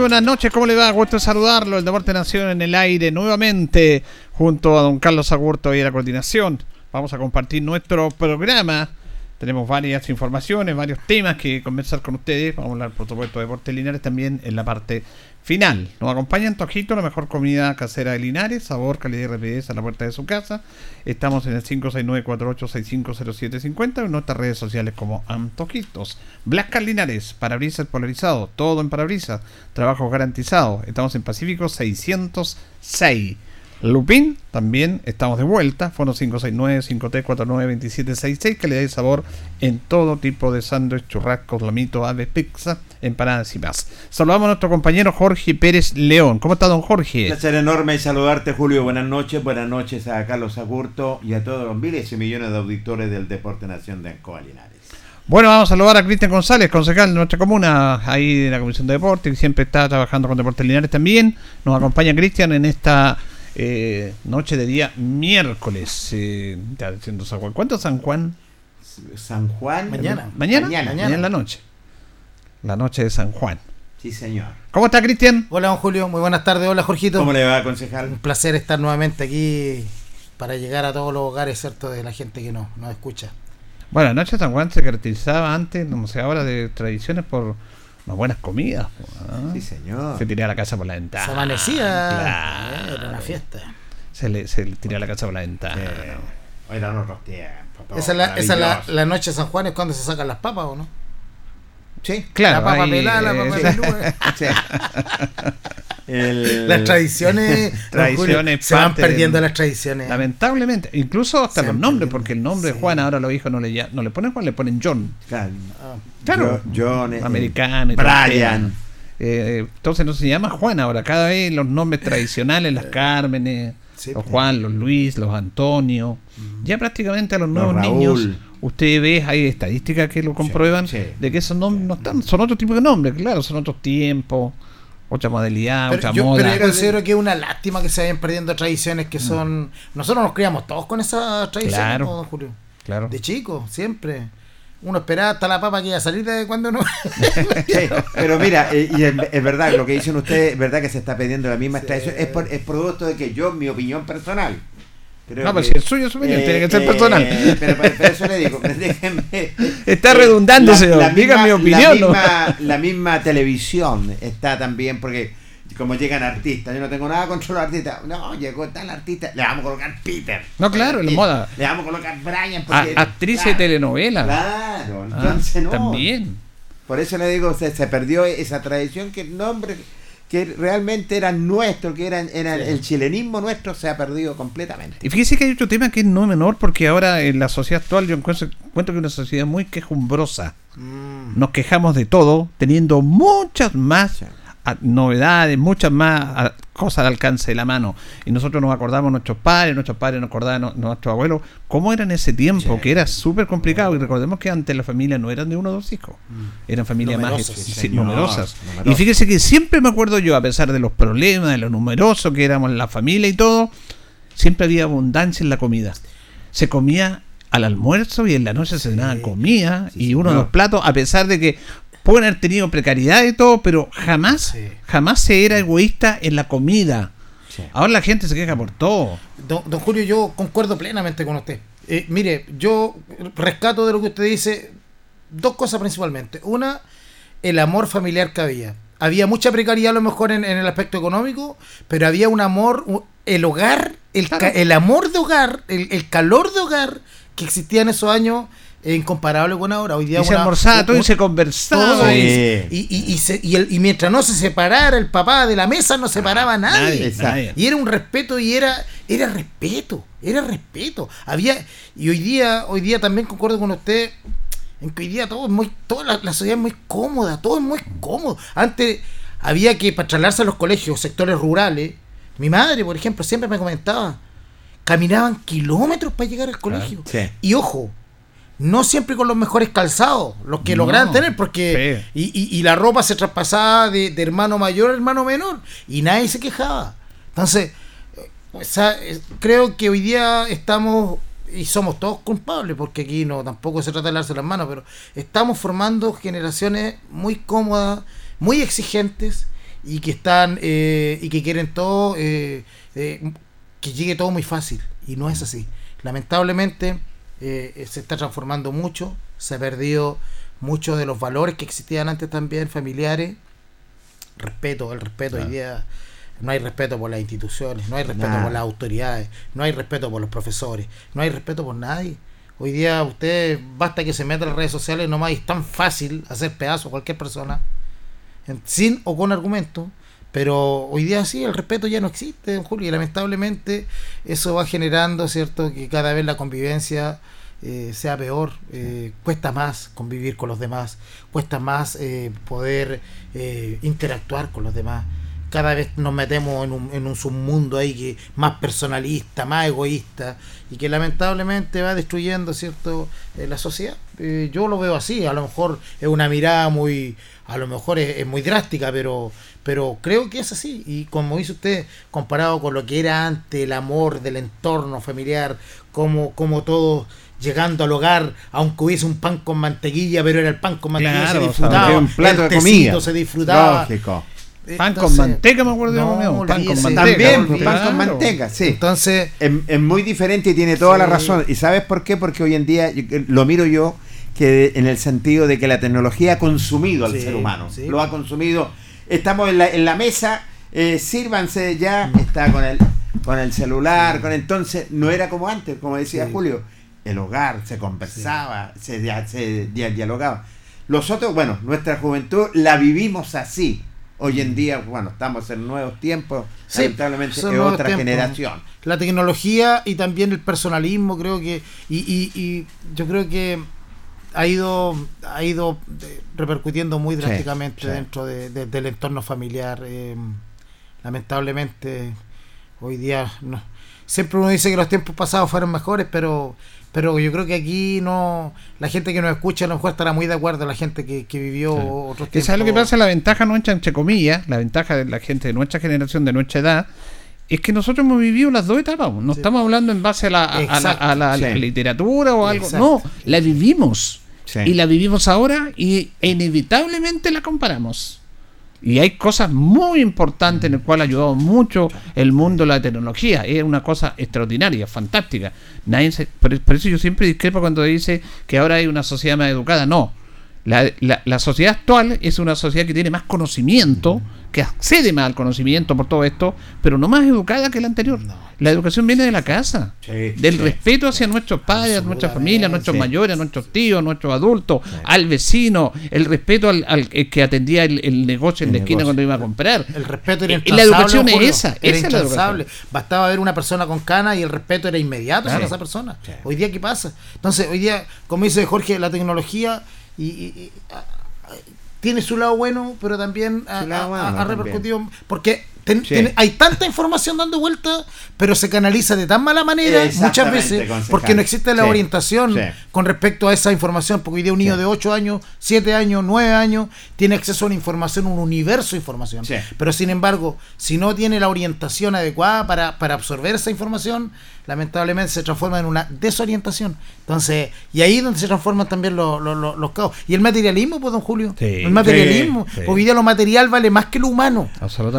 Buenas noches, ¿cómo le va? Gusto saludarlo. El Deporte Nación en el aire nuevamente junto a don Carlos Agurto y a la coordinación. Vamos a compartir nuestro programa. Tenemos varias informaciones, varios temas que conversar con ustedes. Vamos a hablar, por supuesto, de Deportes Linares también en la parte final. Nos acompaña Tojito, la mejor comida casera de Linares, sabor, calidad y rapidez a la puerta de su casa. Estamos en el 569-48650750 en nuestras redes sociales como Antojitos. Blascar Linares, parabrisas polarizado, todo en parabrisas, trabajo garantizado. Estamos en Pacífico 606. Lupín, también estamos de vuelta, fono 569-5349-2766, que le da sabor en todo tipo de sándwich, churrascos, lamito, ave, pizza, empanadas y más. Saludamos a nuestro compañero Jorge Pérez León. ¿Cómo está don Jorge? Un placer enorme saludarte Julio, buenas noches, buenas noches a Carlos Agurto y a todos los miles y millones de auditores del Deporte Nación de Ancoa Linares. Bueno, vamos a saludar a Cristian González, concejal de nuestra comuna, ahí de la Comisión de Deporte, que siempre está trabajando con Deportes Linares también. Nos acompaña Cristian en esta eh, noche de día miércoles. Eh, diciendo San Juan. ¿Cuánto San Juan? San Juan. Mañana. ¿Mañana? Mañana. Mañana en la noche. La noche de San Juan. Sí, señor. ¿Cómo está, Cristian? Hola, don Julio. Muy buenas tardes. Hola, Jorgito. ¿Cómo le va, concejal? Un placer estar nuevamente aquí para llegar a todos los hogares, ¿cierto? De la gente que nos, nos escucha. Bueno, la noche de San Juan se caracterizaba antes, no sé, ahora de tradiciones por unas buenas comidas. ¿no? Sí, señor. Se tiraba la casa por la ventana. Se amanecía. Claro. Era una fiesta. Se le, se le tiraba la casa por la ventana. Hoy eran otros tiempos. Esa es la, esa la, la, noche de San Juan es cuando se sacan las papas, ¿o no? Sí, claro. La papa pelada, la papa. Sí. El... Las tradiciones, tradiciones se van perdiendo las tradiciones. Lamentablemente, incluso hasta se los nombres, porque el nombre sí. de Juan ahora los hijos no le, no le ponen Juan, le ponen John. Claro, claro. John, americano, Brian. Eh, entonces no se llama Juan ahora, cada vez los nombres tradicionales, las Cármenes, sí, los Juan, los Luis, los Antonio, mm. ya prácticamente a los nuevos los niños usted ve, hay estadísticas que lo comprueban, sí, sí. de que esos nombres no están, son otro tipo de nombres, claro, son otros tiempos, otra modalidad, pero otra yo, moda. Pero yo considero que es una lástima que se vayan perdiendo tradiciones que son. Mm. Nosotros nos criamos todos con esas tradiciones, claro, ¿no, Julio? Claro. De chico, siempre. Uno esperaba hasta la papa que iba a salir de cuando no. sí, pero mira, eh, y es, es, verdad, lo que dicen ustedes, es verdad que se está perdiendo la misma sí. tradición. Es, por, es producto de que yo, mi opinión personal, Creo no, pues si el suyo es opinión, eh, tiene que ser eh, personal. Pero, pero, eso le digo, déjenme. Está redundando, señor. Diga mi opinión. La misma, ¿no? la misma, televisión está también, porque como llegan artistas, yo no tengo nada contra los artistas. No, llegó tal artista, le vamos a colocar Peter. No, claro, en la moda. Le vamos a colocar Brian. A- porque- actriz de telenovela. Claro, Ah, entonces no. También. Por eso le digo, se, se perdió esa tradición que el nombre que realmente era nuestro, que era, era el chilenismo nuestro, se ha perdido completamente. Y fíjese que hay otro tema que es no menor, porque ahora en la sociedad actual yo encuentro, encuentro que es una sociedad muy quejumbrosa. Mm. Nos quejamos de todo, teniendo muchas más novedades, muchas más cosas al alcance de la mano. Y nosotros nos acordamos nuestros padres, nuestros padres nos acordaban nuestros abuelos, cómo era en ese tiempo, Sí. que era súper complicado. Y recordemos que antes las familias no eran de uno o dos hijos, eran familias más Numerosas, sí, sí, señor, numerosas. numerosas. Y fíjese que siempre me acuerdo yo, a pesar de los problemas, de lo numeroso que éramos en la familia y todo, siempre había abundancia en la comida. Se comía al almuerzo y en la noche se cenaba comida Sí, y uno de los platos, a pesar de que pueden haber tenido precariedad y todo, pero jamás, Sí. jamás se era egoísta en la comida. Sí. Ahora la gente se queja por todo. Don, don Julio, yo concuerdo plenamente con usted. Eh, mire, yo rescato de lo que usted dice dos cosas principalmente. Una, el amor familiar que había. Había mucha precariedad a lo mejor en, en el aspecto económico, pero había un amor, el hogar, el, ca- Claro. el amor de hogar, el, el calor de hogar que existía en esos años, es incomparable con ahora. Hoy día Y se una- almorzaba todo y se conversaba. todo, y- Sí. y, y- y se- y el- y mientras no se separara el papá de la mesa, no separaba a nadie. nadie. Y era un respeto y era, era respeto, era respeto. Había, y hoy día, hoy día también concuerdo con usted en que hoy día todo es muy, toda la, la sociedad es muy cómoda, todo es muy cómodo. Antes había que para trasladarse a los colegios, sectores rurales. Mi madre, por ejemplo, siempre me comentaba, caminaban kilómetros para llegar al colegio. Sí. Y ojo, no siempre con los mejores calzados, los que No. lograban tener, porque y, y- y la ropa se traspasaba de, de hermano mayor a hermano menor, y nadie se quejaba. Entonces, eh, o sea, eh, creo que hoy día estamos, y somos todos culpables, porque aquí no tampoco se trata de darse las manos, pero estamos formando generaciones muy cómodas, muy exigentes, y que están, eh, y que quieren todo, eh, eh, que llegue todo muy fácil, y no es así. Lamentablemente, eh, se está transformando mucho, se ha perdido muchos de los valores que existían antes también, familiares. Respeto, el respeto hoy día. No hay respeto por las instituciones, no hay respeto por las autoridades, no hay respeto por los profesores, no hay respeto por nadie. Hoy día usted basta que se meta en las redes sociales nomás y es tan fácil hacer pedazo a cualquier persona, sin o con argumento. Pero hoy día sí, el respeto ya no existe, Julio, y lamentablemente eso va generando, ¿cierto?, que cada vez la convivencia eh, sea peor, eh, cuesta más convivir con los demás, cuesta más eh, poder eh, interactuar con los demás. Cada vez nos metemos en un, en un submundo ahí que más personalista, más egoísta y que lamentablemente va destruyendo cierto Eh, la sociedad. Yo lo veo así, a lo mejor es una mirada muy, a lo mejor es, es muy drástica, pero pero creo que es así y como dice usted, comparado con lo que era antes, el amor del entorno familiar, como como todo llegando al hogar, aunque hubiese un pan con mantequilla, pero era el pan con mantequilla, Claro, se o sea, disfrutaba, un plato el de comida. se disfrutaba. Lógico. Pan con manteca, me acuerdo no, pan con manteca. También, pan con manteca, sí. Entonces, Es, es muy diferente y tiene toda la razón. ¿Y sabes por qué? Porque hoy en día yo- lo miro yo que en el sentido de que la tecnología ha consumido al Sí, ser humano. sí. Lo ha consumido. Estamos en la, en la mesa, eh, sírvanse ya, está con el, con el celular, con entonces no era como antes, como decía Sí. Julio. El hogar se conversaba, se, dia- se dia- dialogaba. Los otros, bueno, nuestra juventud la vivimos así. Hoy en día, bueno, estamos en nuevos tiempos, Sí, lamentablemente es otra tiempos. generación. la tecnología y también el personalismo creo que y, y, y yo creo que ha ido ha ido eh, repercutiendo muy drásticamente sí. dentro de- de- del entorno familiar eh, lamentablemente hoy día no siempre uno dice que los tiempos pasados fueron mejores pero pero yo creo que aquí no la gente que nos escucha a lo mejor estará muy de acuerdo la gente que, que vivió Sí. otros Que ¿Sabes lo que tiempos. pasa? La ventaja nuestra, entre comillas, la ventaja de la gente de nuestra generación, de nuestra edad, es que nosotros hemos vivido las dos etapas. No Sí. estamos hablando en base a la, a- a la- Exacto. a la- a la Sí. literatura o algo. Exacto. No, la vivimos. Sí. Y la vivimos ahora y inevitablemente la comparamos. Y hay cosas muy importantes en el cual ha ayudado mucho el mundo la tecnología. Es una cosa extraordinaria, fantástica. Nadie se- por, por eso yo siempre discrepo cuando dice que ahora hay una sociedad más educada. No. La, la- la sociedad actual es una sociedad que tiene más conocimiento que accede más al conocimiento por todo esto, pero no más educada que la anterior. La educación viene de la casa, Sí, del sí. respeto hacia nuestros padres, a nuestra familia, a nuestros sí. mayores, a nuestros tíos, a nuestros adultos, al vecino, el respeto al, al que atendía el, el negocio en El la esquina negocio. cuando iba a comprar. El respeto era Eh. La educación es esa, Era esa es la. Bastaba ver una persona con cana y el respeto era inmediato Claro. hacia esa persona. Sí. Hoy día, ¿qué pasa? Entonces, hoy día, como dice Jorge, la tecnología y, tiene su lado bueno, pero también ha, lado también. repercutido. Porque ten- Sí. hay tanta información dando vuelta, pero se canaliza de tan mala manera muchas veces concejal. porque no existe la Sí. orientación Sí. con respecto a esa información. Porque hoy día un niño de 8 años, 7 años, 9 años tiene acceso a una información, un universo de información. Pero sin embargo, si no tiene la orientación adecuada para, para absorber esa información, lamentablemente se transforma en una desorientación. Entonces, y ahí es donde se transforman también los, los, los- los caos. Y el materialismo, pues, don Julio. Sí. el materialismo. Sí, sí. Porque hoy día lo material vale más que lo humano.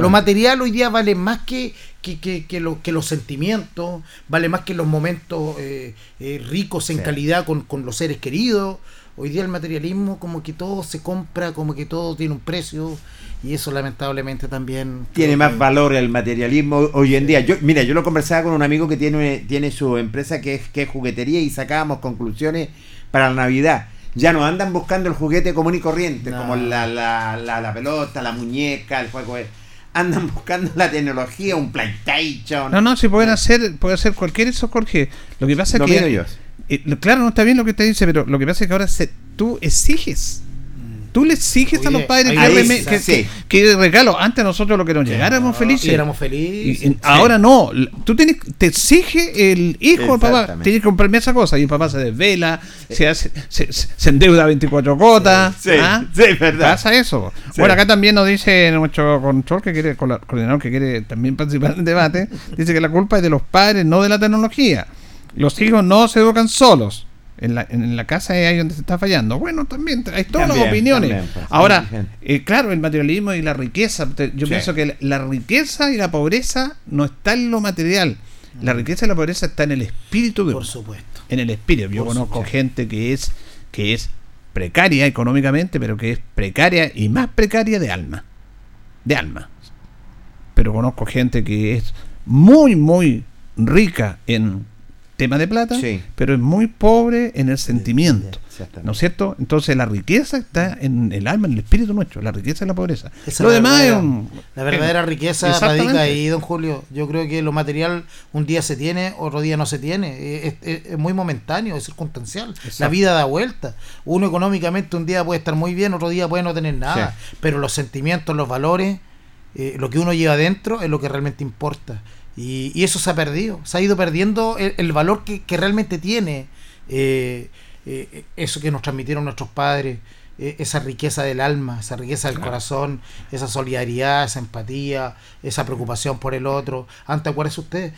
Lo material hoy día vale más que, que, que, que lo, que los sentimientos, vale más que los momentos eh, eh, ricos en calidad con, con los seres queridos. Hoy día el materialismo como que todo se compra, como que todo tiene un precio y eso lamentablemente también Tiene más que- valor el materialismo hoy en día. Yo, mira, yo lo conversaba con un amigo que tiene, tiene su empresa que es, que es juguetería y sacábamos conclusiones para la Navidad. Ya no andan buscando el juguete común y corriente, No. como la, la, la, la pelota, la muñeca, el juego. de- Andan buscando la tecnología, un PlayStation. No, no, si pueden hacer, puede hacer cualquier eso, Jorge. Lo que pasa es que. Eh, lo- claro, no está bien lo que te dice, pero lo que pasa es que ahora se, tú exiges. Tú le exiges a los padres que, que, sí. que- que regalo. Antes nosotros lo que nos llegara éramos felices. y éramos Y- felices. ahora no, tú tienes, te exige el hijo, el papá, tienes que comprarme esa cosa. Y el papá se desvela, se, hace, se, endeuda 24 cotas. Sí, ¿ah? verdad. Pasa eso. Bueno, acá también nos dice nuestro control que quiere, coordinador que quiere también participar en el debate, dice que la culpa es de los padres, no de la tecnología. Los hijos no se educan solos. En la, en la casa es ahí donde se está fallando. Bueno, también hay todas También, las opiniones. también, pues, Ahora, eh, claro, el materialismo y la riqueza. te- Yo Sí. pienso que la, la riqueza y la pobreza no está en lo material. La riqueza y la pobreza está en el espíritu de Por uno supuesto. en el espíritu. Yo Por conozco supuesto. gente que es que es precaria económicamente, pero que es precaria y más precaria de alma. De alma. Pero conozco gente que es muy, muy rica en tema de plata, Sí. pero es muy pobre en el sentimiento. ¿No es cierto? Entonces la riqueza está en el alma, en el espíritu nuestro, la riqueza y la pobreza. Esa Lo es la demás es verdadera- un... La verdadera riqueza radica ahí, don Julio. Yo creo que lo material un día se tiene, otro día no se tiene. Es, es- es muy momentáneo, es circunstancial. La vida da vuelta. Uno económicamente un día puede estar muy bien, otro día puede no tener nada. Pero los sentimientos, los valores, eh, lo que uno lleva adentro es lo que realmente importa. Y, y eso se ha perdido. Se ha ido perdiendo el, el valor que, que realmente tiene eh, eh, eso que nos transmitieron nuestros padres eh, esa riqueza del alma, esa riqueza del corazón, esa solidaridad, esa empatía, esa preocupación por el otro. Antes, acuérdese usted,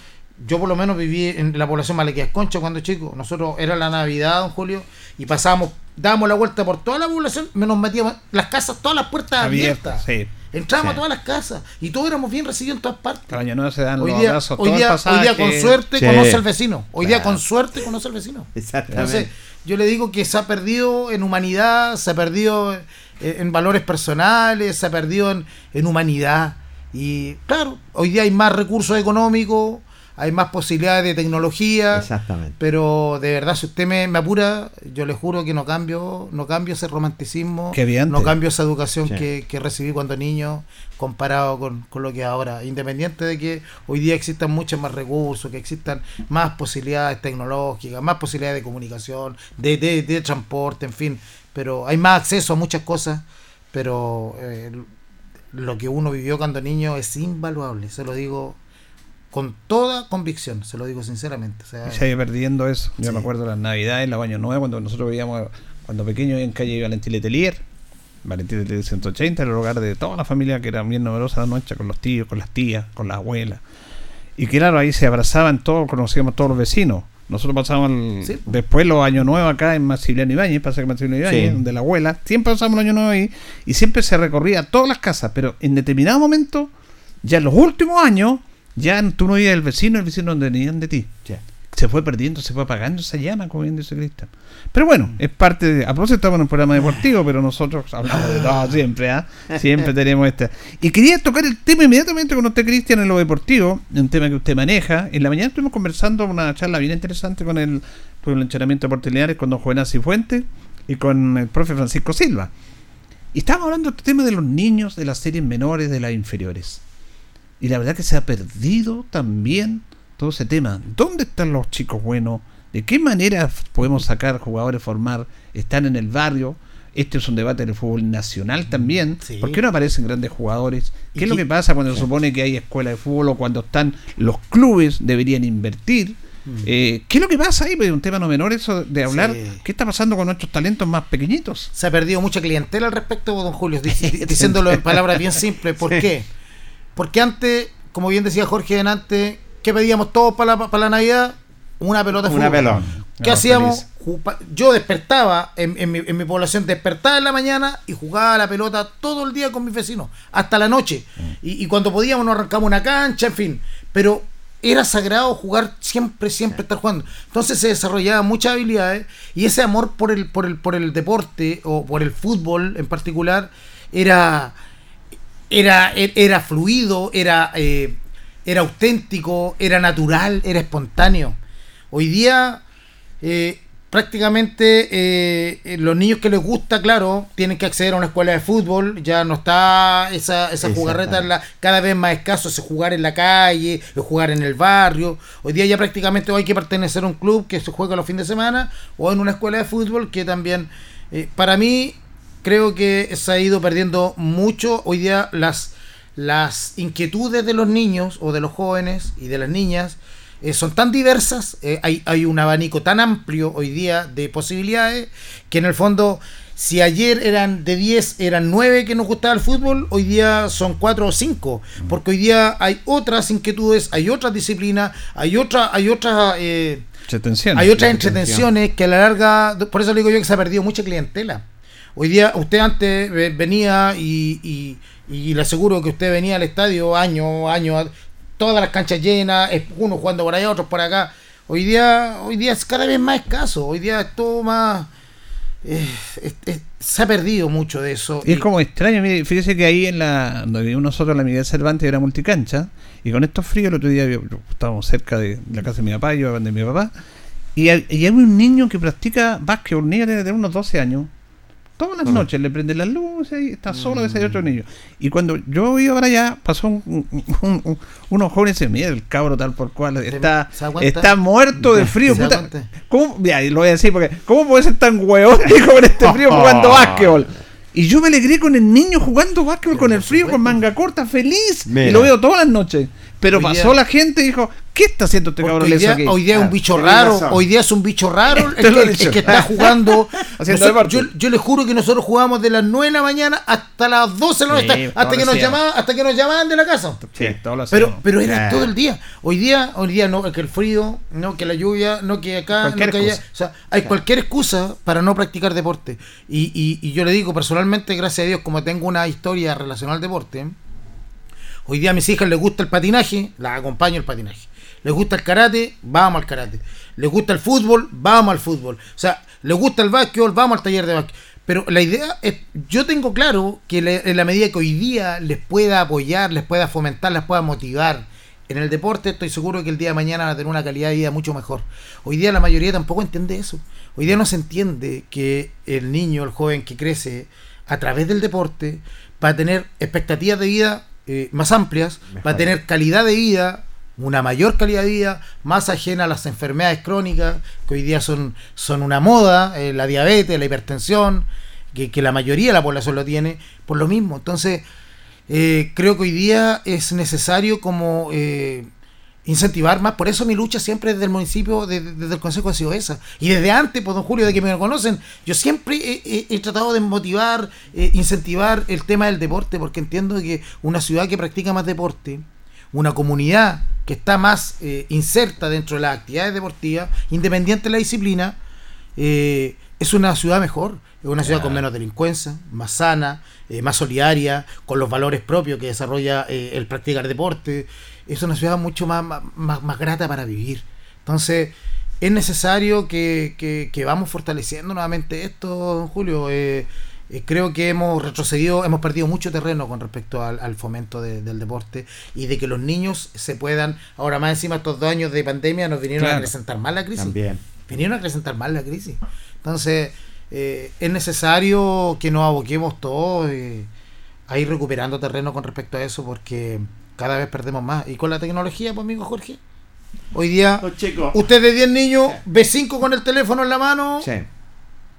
yo por lo menos viví en la población Malaquías Concha cuando chico. Nosotros era la Navidad, don Julio, y pasábamos, dábamos la vuelta por toda la población, nos metíamos las casas, todas las puertas Abierta, abiertas. sí. Entramos Sí. a todas las casas y todos éramos bien recibidos en todas partes. Para año nuevo se dan Hoy los día, abrazos, hoy, día, hoy día con suerte Sí. conoce al vecino. Hoy día con suerte conoce al vecino. Exactamente. Entonces, yo le digo que se ha perdido en humanidad, se ha perdido en, en valores personales, se ha perdido en, en humanidad. Y claro, hoy día hay más recursos económicos, hay más posibilidades de tecnología. Exactamente. Pero de verdad, si usted me, me apura, yo le juro que no cambio, no cambio ese romanticismo, no cambio esa educación Sí. que, que recibí cuando niño comparado con, con lo que es ahora. Independiente de que hoy día existan muchos más recursos, que existan más posibilidades tecnológicas, más posibilidades de comunicación, de, de, de transporte, en fin. Pero hay más acceso a muchas cosas, pero eh, lo que uno vivió cuando niño es invaluable, se lo digo con toda convicción, se lo digo sinceramente. O sea, se ha ido perdiendo eso. Yo Sí. me acuerdo de las navidades, los años nuevos, cuando nosotros veíamos, cuando pequeños en calle Valentín Letelier, Valentín Letelier 180, el hogar de toda la familia que era bien numerosa la noche, con los tíos, con las tías, con las abuelas. Y claro, ahí se abrazaban todos, conocíamos todos los vecinos. Nosotros pasábamos Sí. después los años nuevos acá en Maximiliano Ibáñez, pasa que Maximiliano Ibáñez, Sí. donde la abuela, siempre pasábamos los años nuevos ahí, y siempre se recorría todas las casas, pero en determinado momento, ya en los últimos años, ya tú no ibas el vecino, el vecino no venían de ti. Sí. se fue perdiendo, se fue apagando esa llama, como bien dice Cristian. Pero bueno, es parte de. A propósito, estamos en un programa deportivo, pero nosotros hablamos de todo siempre, ¿ah? Siempre tenemos esta. Y quería tocar el tema inmediatamente con usted, Cristian, en lo deportivo, un tema que usted maneja. En la mañana estuvimos conversando una charla bien interesante con el pueblo de entrenamiento de oportunidades con don Juvenal Cifuentes y con el profe Francisco Silva. Y estábamos hablando del tema de los niños, de las series menores, de las inferiores. Y la verdad que se ha perdido también todo ese tema. ¿Dónde están los chicos buenos? ¿De qué manera podemos sacar jugadores, formar? ¿Están en el barrio? Este es un debate del fútbol nacional también. Sí. ¿Por qué no aparecen grandes jugadores? ¿Y ¿Qué es lo que pasa cuando se supone que hay escuela de fútbol o cuando están los clubes deberían invertir? Eh, ¿Qué es lo que pasa ahí? Pues, un tema no menor eso de hablar. Sí. ¿Qué está pasando con nuestros talentos más pequeñitos? Se ha perdido mucha clientela al respecto, don Julio, dic- diciéndolo en palabras bien simples. ¿Por qué? Porque antes, como bien decía Jorge antes, ¿qué pedíamos todos para la, para la Navidad? Una pelota de Una fútbol. pelota. ¿Qué hacíamos? feliz. Yo despertaba en, en mi, en mi población, despertaba en la mañana y jugaba la pelota todo el día con mis vecinos, hasta la noche. Y, y cuando podíamos nos arrancamos una cancha, en fin. Pero era sagrado jugar siempre, siempre estar jugando. Entonces se desarrollaban muchas habilidades y ese amor por el, por el, por el deporte o por el fútbol en particular era, era, era fluido, era, eh, era auténtico, era natural, era espontáneo. Hoy día, eh, prácticamente eh, eh, los niños que les gusta, claro, tienen que acceder a una escuela de fútbol. Ya no está esa, esa jugarreta, en la, cada vez más escaso, ese jugar en la calle, el jugar en el barrio. Hoy día ya prácticamente hay que pertenecer a un club que se juega los fines de semana o en una escuela de fútbol que también, eh, para mí, creo que se ha ido perdiendo mucho hoy día las las inquietudes de los niños o de los jóvenes y de las niñas eh, son tan diversas, eh, hay, hay un abanico tan amplio hoy día de posibilidades que en el fondo si ayer eran de 10, eran 9 que nos gustaba el fútbol, hoy día son 4 o 5, porque hoy día hay otras inquietudes, hay otras disciplinas, hay otra, hay otras eh, hay otras entretenciones que a la larga, por eso le digo yo que se ha perdido mucha clientela. Hoy día, usted antes eh, venía y, y, y le aseguro que usted venía al estadio año, año, todas las canchas llenas, unos jugando por allá, otros por acá. Hoy día, hoy día es cada vez más escaso, hoy día es todo más... eh, se ha perdido mucho de eso. Y es como extraño, mire, fíjese que ahí en la donde vivimos nosotros, la Miguel Cervantes era multicancha, y con estos fríos, el otro día estábamos cerca de la casa de mi papá, yo de mi papá, y hay, y un niño que practica básquetbol, un niño de, de unos 12 años, todas las noches le prende las luces y está solo de ese otro niño. Y cuando yo iba para allá, pasó un, un- un- un- unos jóvenes y dice, mira el cabro tal por cual, está, está muerto de frío, ¿Se da puta. ¿Cómo? Ya, y lo voy a decir porque, ¿cómo puede ser tan hueón hijo, con este frío jugando básquetbol? Y yo me alegré con el niño jugando básquetbol con el frío, con manga corta, feliz. Mira. Y lo veo todas las noches. Pero Hoy pasó día- la gente y dijo, ¿qué está haciendo este cabrón hoy leso día, aquí? hoy día es un Ah, bicho raro, razón. hoy día es un bicho raro el que, el dicho. que está jugando. Nosotros- yo, yo le juro que nosotros jugamos de las 9 de la mañana hasta las 12 de la Sí, noche, hasta, que nos llamaban, hasta que nos llamaban de la casa. Sí, todo lo Pero, pero era Ah. todo el día. Hoy día, hoy día no, que el frío, no que la lluvia, no que acá, Cualquier no que allá. O sea, hay cualquier excusa para no practicar deporte. Y, y, y yo le digo personalmente, gracias a Dios, como tengo una historia relacionada al deporte, hoy día a mis hijas les gusta el patinaje, las acompaño el patinaje. Les gusta el karate, vamos al karate. Les gusta el fútbol, vamos al fútbol. O sea, les gusta el básquetbol, vamos al taller de básquet. Pero la idea es, yo tengo claro que en la medida que hoy día les pueda apoyar, les pueda fomentar, les pueda motivar en el deporte, estoy seguro que el día de mañana van a tener una calidad de vida mucho mejor. Hoy día la mayoría tampoco entiende eso. Hoy día no se entiende que el niño, el joven que crece a través del deporte, va a tener expectativas de vida eh, más amplias, va a tener calidad de vida, una mayor calidad de vida, más ajena a las enfermedades crónicas, que hoy día son, son una moda, eh, la diabetes, la hipertensión, que, que la mayoría de la población lo tiene, por lo mismo. Entonces, eh, creo que hoy día es necesario como incentivar más. Por eso mi lucha siempre desde el municipio, desde, desde el consejo ha sido esa. Y desde antes, pues don Julio, de que me conocen, yo siempre he, he- he tratado de motivar, eh, incentivar el tema del deporte, porque entiendo que una ciudad que practica más deporte, una comunidad que está más eh, inserta dentro de las actividades deportivas, independiente de la disciplina, eh, es una ciudad mejor, es una ciudad con menos delincuencia, más sana, eh, más solidaria, con los valores propios que desarrolla eh, el practicar deporte. Es una ciudad mucho más, más, más- grata para vivir. Entonces, es necesario que, que, que vamos fortaleciendo nuevamente esto, don Julio. Eh, eh, creo que hemos retrocedido, hemos perdido mucho terreno con respecto al, al fomento de- del deporte y de que los niños se puedan, ahora más encima estos dos años de pandemia nos vinieron a acrecentar más la crisis. También. Vinieron a acrecentar más la crisis. Entonces, eh, es necesario que nos aboquemos todos eh, a ir recuperando terreno con respecto a eso porque cada vez perdemos más. Y con la tecnología, pues amigo Jorge, hoy día Los chicos. usted de 10 niños ve 5 con el teléfono en la mano, Sí,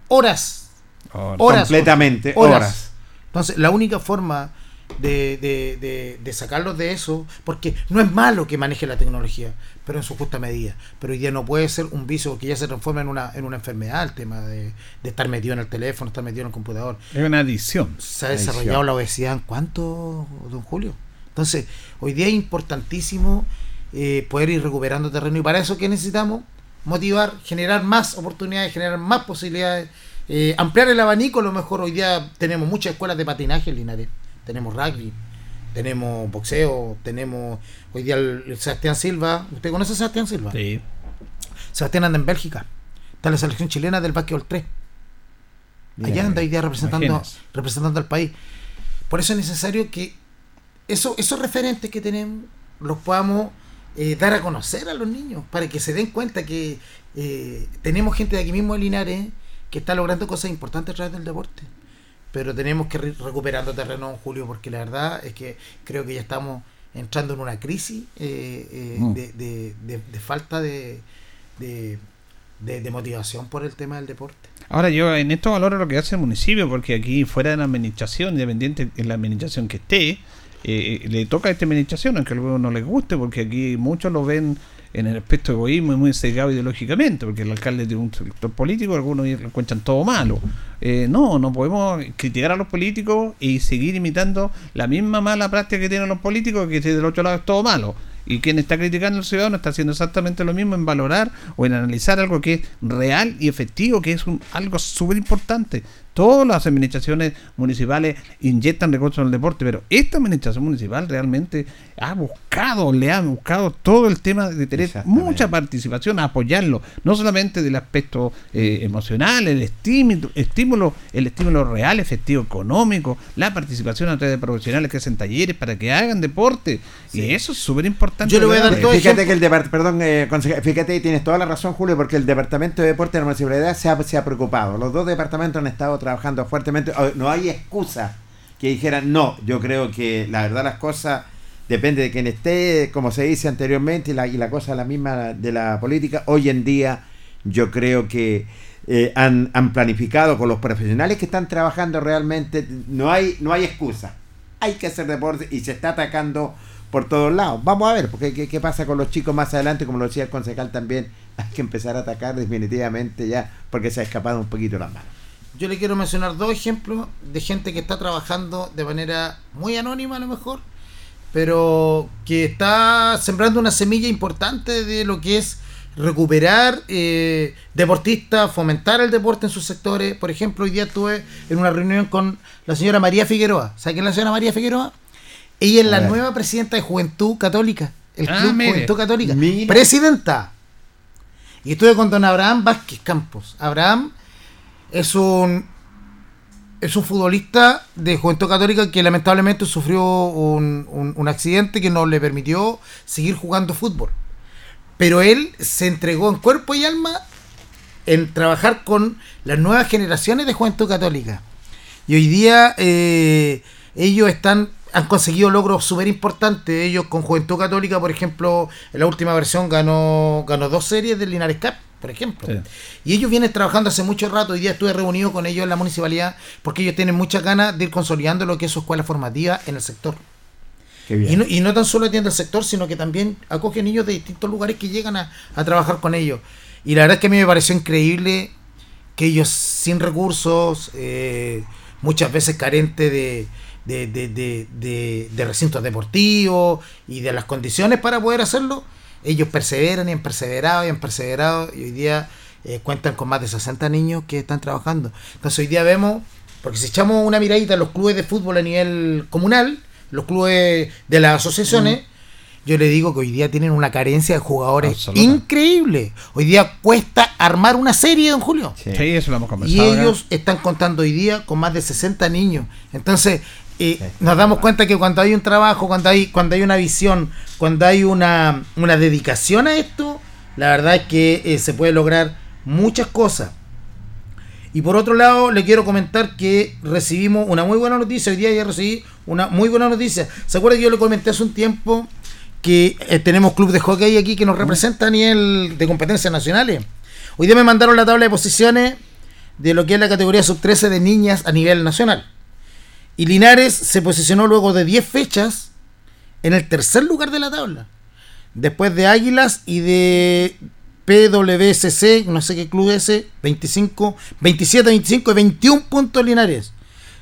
horas. Ahora, Horas. completamente. Horas. Horas. Entonces, la única forma de, de, de, de sacarlos de eso, porque no es malo que maneje la tecnología, pero en su justa medida. Pero hoy día no puede ser un vicio que ya se transforma en una, en una enfermedad el tema de, de estar metido en el teléfono, estar metido en el computador. Es una adicción. Se ha Adicción. desarrollado la obesidad en cuánto, don Julio. Entonces, hoy día es importantísimo eh, poder ir recuperando terreno y para eso que necesitamos motivar, generar más oportunidades, generar más posibilidades, eh, ampliar el abanico. A lo mejor hoy día tenemos muchas escuelas de patinaje en Linares, tenemos rugby, tenemos boxeo, tenemos hoy día el, el Sebastián Silva. ¿Usted conoce a Sebastián Silva? Sí. Sebastián anda en Bélgica. Está en la selección chilena del básquetbol 3. Mira, Allá anda hoy día representando, representando al país. Por eso es necesario que eso, esos referentes que tenemos los podamos eh, dar a conocer a los niños para que se den cuenta que eh, tenemos gente de aquí mismo de Linares que está logrando cosas importantes a través del deporte. Pero tenemos que ir recuperando terreno, Julio, porque la verdad es que creo que ya estamos entrando en una crisis eh, Mm. de, de- de- de falta de, de, de- de motivación por el tema del deporte. Ahora yo en esto valoro lo que hace el municipio, porque aquí fuera de la administración, independiente en la administración que esté, eh, le toca a esta administración, aunque algunos no les guste, porque aquí muchos lo ven en el aspecto egoísmo y muy cegado ideológicamente, porque el alcalde tiene un sector político, algunos lo encuentran todo malo. Eh, no, no podemos criticar a los políticos y seguir imitando la misma mala práctica que tienen los políticos, que del otro lado es todo malo. Y quien está criticando al ciudadano está haciendo exactamente lo mismo en valorar o en analizar algo que es real y efectivo, que es un, algo súper importante. Todas las administraciones municipales inyectan recursos en el deporte, pero esta administración municipal realmente ha buscado, le ha buscado todo el tema de tener mucha participación, apoyarlo, no solamente del aspecto eh, emocional, el estímulo, estímulo, el estímulo real, efectivo, económico, la participación a través de profesionales que hacen talleres para que hagan deporte. Y eso es súper importante. Yo le voy a dar todo Fíjate ejemplo- que el departamento, perdón, eh, consejero, fíjate, y tienes toda la razón, Julio, porque el departamento de deporte de la municipalidad se ha, se ha preocupado. Los dos departamentos han estado trabajando fuertemente. No hay excusa que dijeran, no, yo creo que la verdad las cosas depende de quien esté, como se dice anteriormente, y la, y la cosa la misma de la política. Hoy en día, yo creo que eh, han, han planificado con los profesionales que están trabajando realmente, no hay, no hay excusa. Hay que hacer deporte y se está atacando por todos lados. Vamos a ver, porque qué, qué pasa con los chicos más adelante, como lo decía el concejal también, hay que empezar a atacar definitivamente ya, porque se ha escapado un poquito las manos. Yo le quiero mencionar dos ejemplos de gente que está trabajando de manera muy anónima a lo mejor, pero que está sembrando una semilla importante de lo que es recuperar eh, deportistas, fomentar el deporte en sus sectores. Por ejemplo, hoy día estuve en una reunión con la señora María Figueroa. ¿Sabe quién es la señora María Figueroa? Ella es la nueva presidenta de Juventud Católica, el Ah, Club mire. Juventud Católica. Mira. Presidenta. Y estuve con don Abraham Vázquez Campos. Abraham es un es un futbolista de Juventud Católica que lamentablemente sufrió un, un- accidente que no le permitió seguir jugando fútbol. Pero él se entregó en cuerpo y alma en trabajar con las nuevas generaciones de Juventud Católica. Y hoy día eh, ellos están han conseguido logros súper importantes. Ellos con Juventud Católica, por ejemplo, en la última versión ganó, ganó dos series del Linares Cup, por ejemplo. Sí. Y ellos vienen trabajando hace mucho rato. Hoy día estuve reunido con ellos en la municipalidad porque ellos tienen muchas ganas de ir consolidando lo que es su escuela formativa en el sector. Y no, y no tan solo atiende el sector, sino que también acoge niños de distintos lugares que llegan a, a trabajar con ellos. Y la verdad es que a mí me pareció increíble que ellos sin recursos, eh, muchas veces carentes de, de, de- de recintos deportivos y de las condiciones para poder hacerlo, ellos perseveran y han perseverado y han perseverado y hoy día eh, cuentan con más de 60 niños que están trabajando. Entonces hoy día vemos, porque si echamos una miradita a los clubes de fútbol a nivel comunal, los clubes de las asociaciones, yo le digo que hoy día tienen una carencia de jugadores Absoluta. increíble. Hoy día cuesta armar una serie, don Julio. Sí, eso lo hemos Y conversado. acá. ellos están contando hoy día con más de 60 niños. Entonces, eh, nos damos cuenta que cuando hay un trabajo, cuando hay, cuando hay una visión, cuando hay una, una dedicación a esto, la verdad es que eh, se puede lograr muchas cosas. Y por otro lado, le quiero comentar que recibimos una muy buena noticia. Hoy día ya recibí una muy buena noticia. ¿Se acuerda que yo le comenté hace un tiempo que eh, tenemos club de hockey aquí que nos representa a nivel de competencias nacionales? Hoy día me mandaron la tabla de posiciones de lo que es la categoría sub-13 de niñas a nivel nacional. Y Linares se posicionó luego de 10 fechas en el tercer lugar de la tabla. Después de Águilas y de PWSC, no sé qué club es ese, 25, 27, 25 y 21 puntos Linares.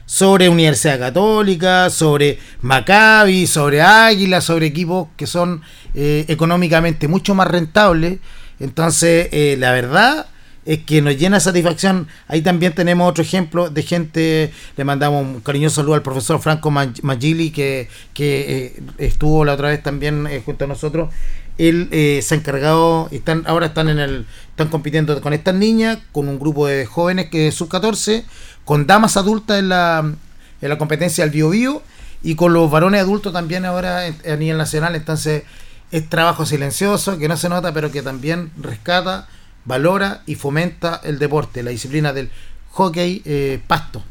Sobre Universidad Católica, sobre Maccabi, sobre Águilas, sobre equipos que son eh, económicamente mucho más rentables. Entonces, eh, la verdad es que nos llena de satisfacción. Ahí también tenemos otro ejemplo de gente, le mandamos un cariñoso saludo al profesor Franco Mag- Magili, que, que eh, estuvo la otra vez también eh, junto a nosotros. Él eh, se ha encargado, están, ahora están en el, están compitiendo con estas niñas, con un grupo de jóvenes que sub 14, con damas adultas en la, en la competencia del bio bio y con los varones adultos también ahora a nivel nacional. Entonces, es trabajo silencioso que no se nota, pero que también rescata, valora y fomenta el deporte, la disciplina del hockey eh, pasto.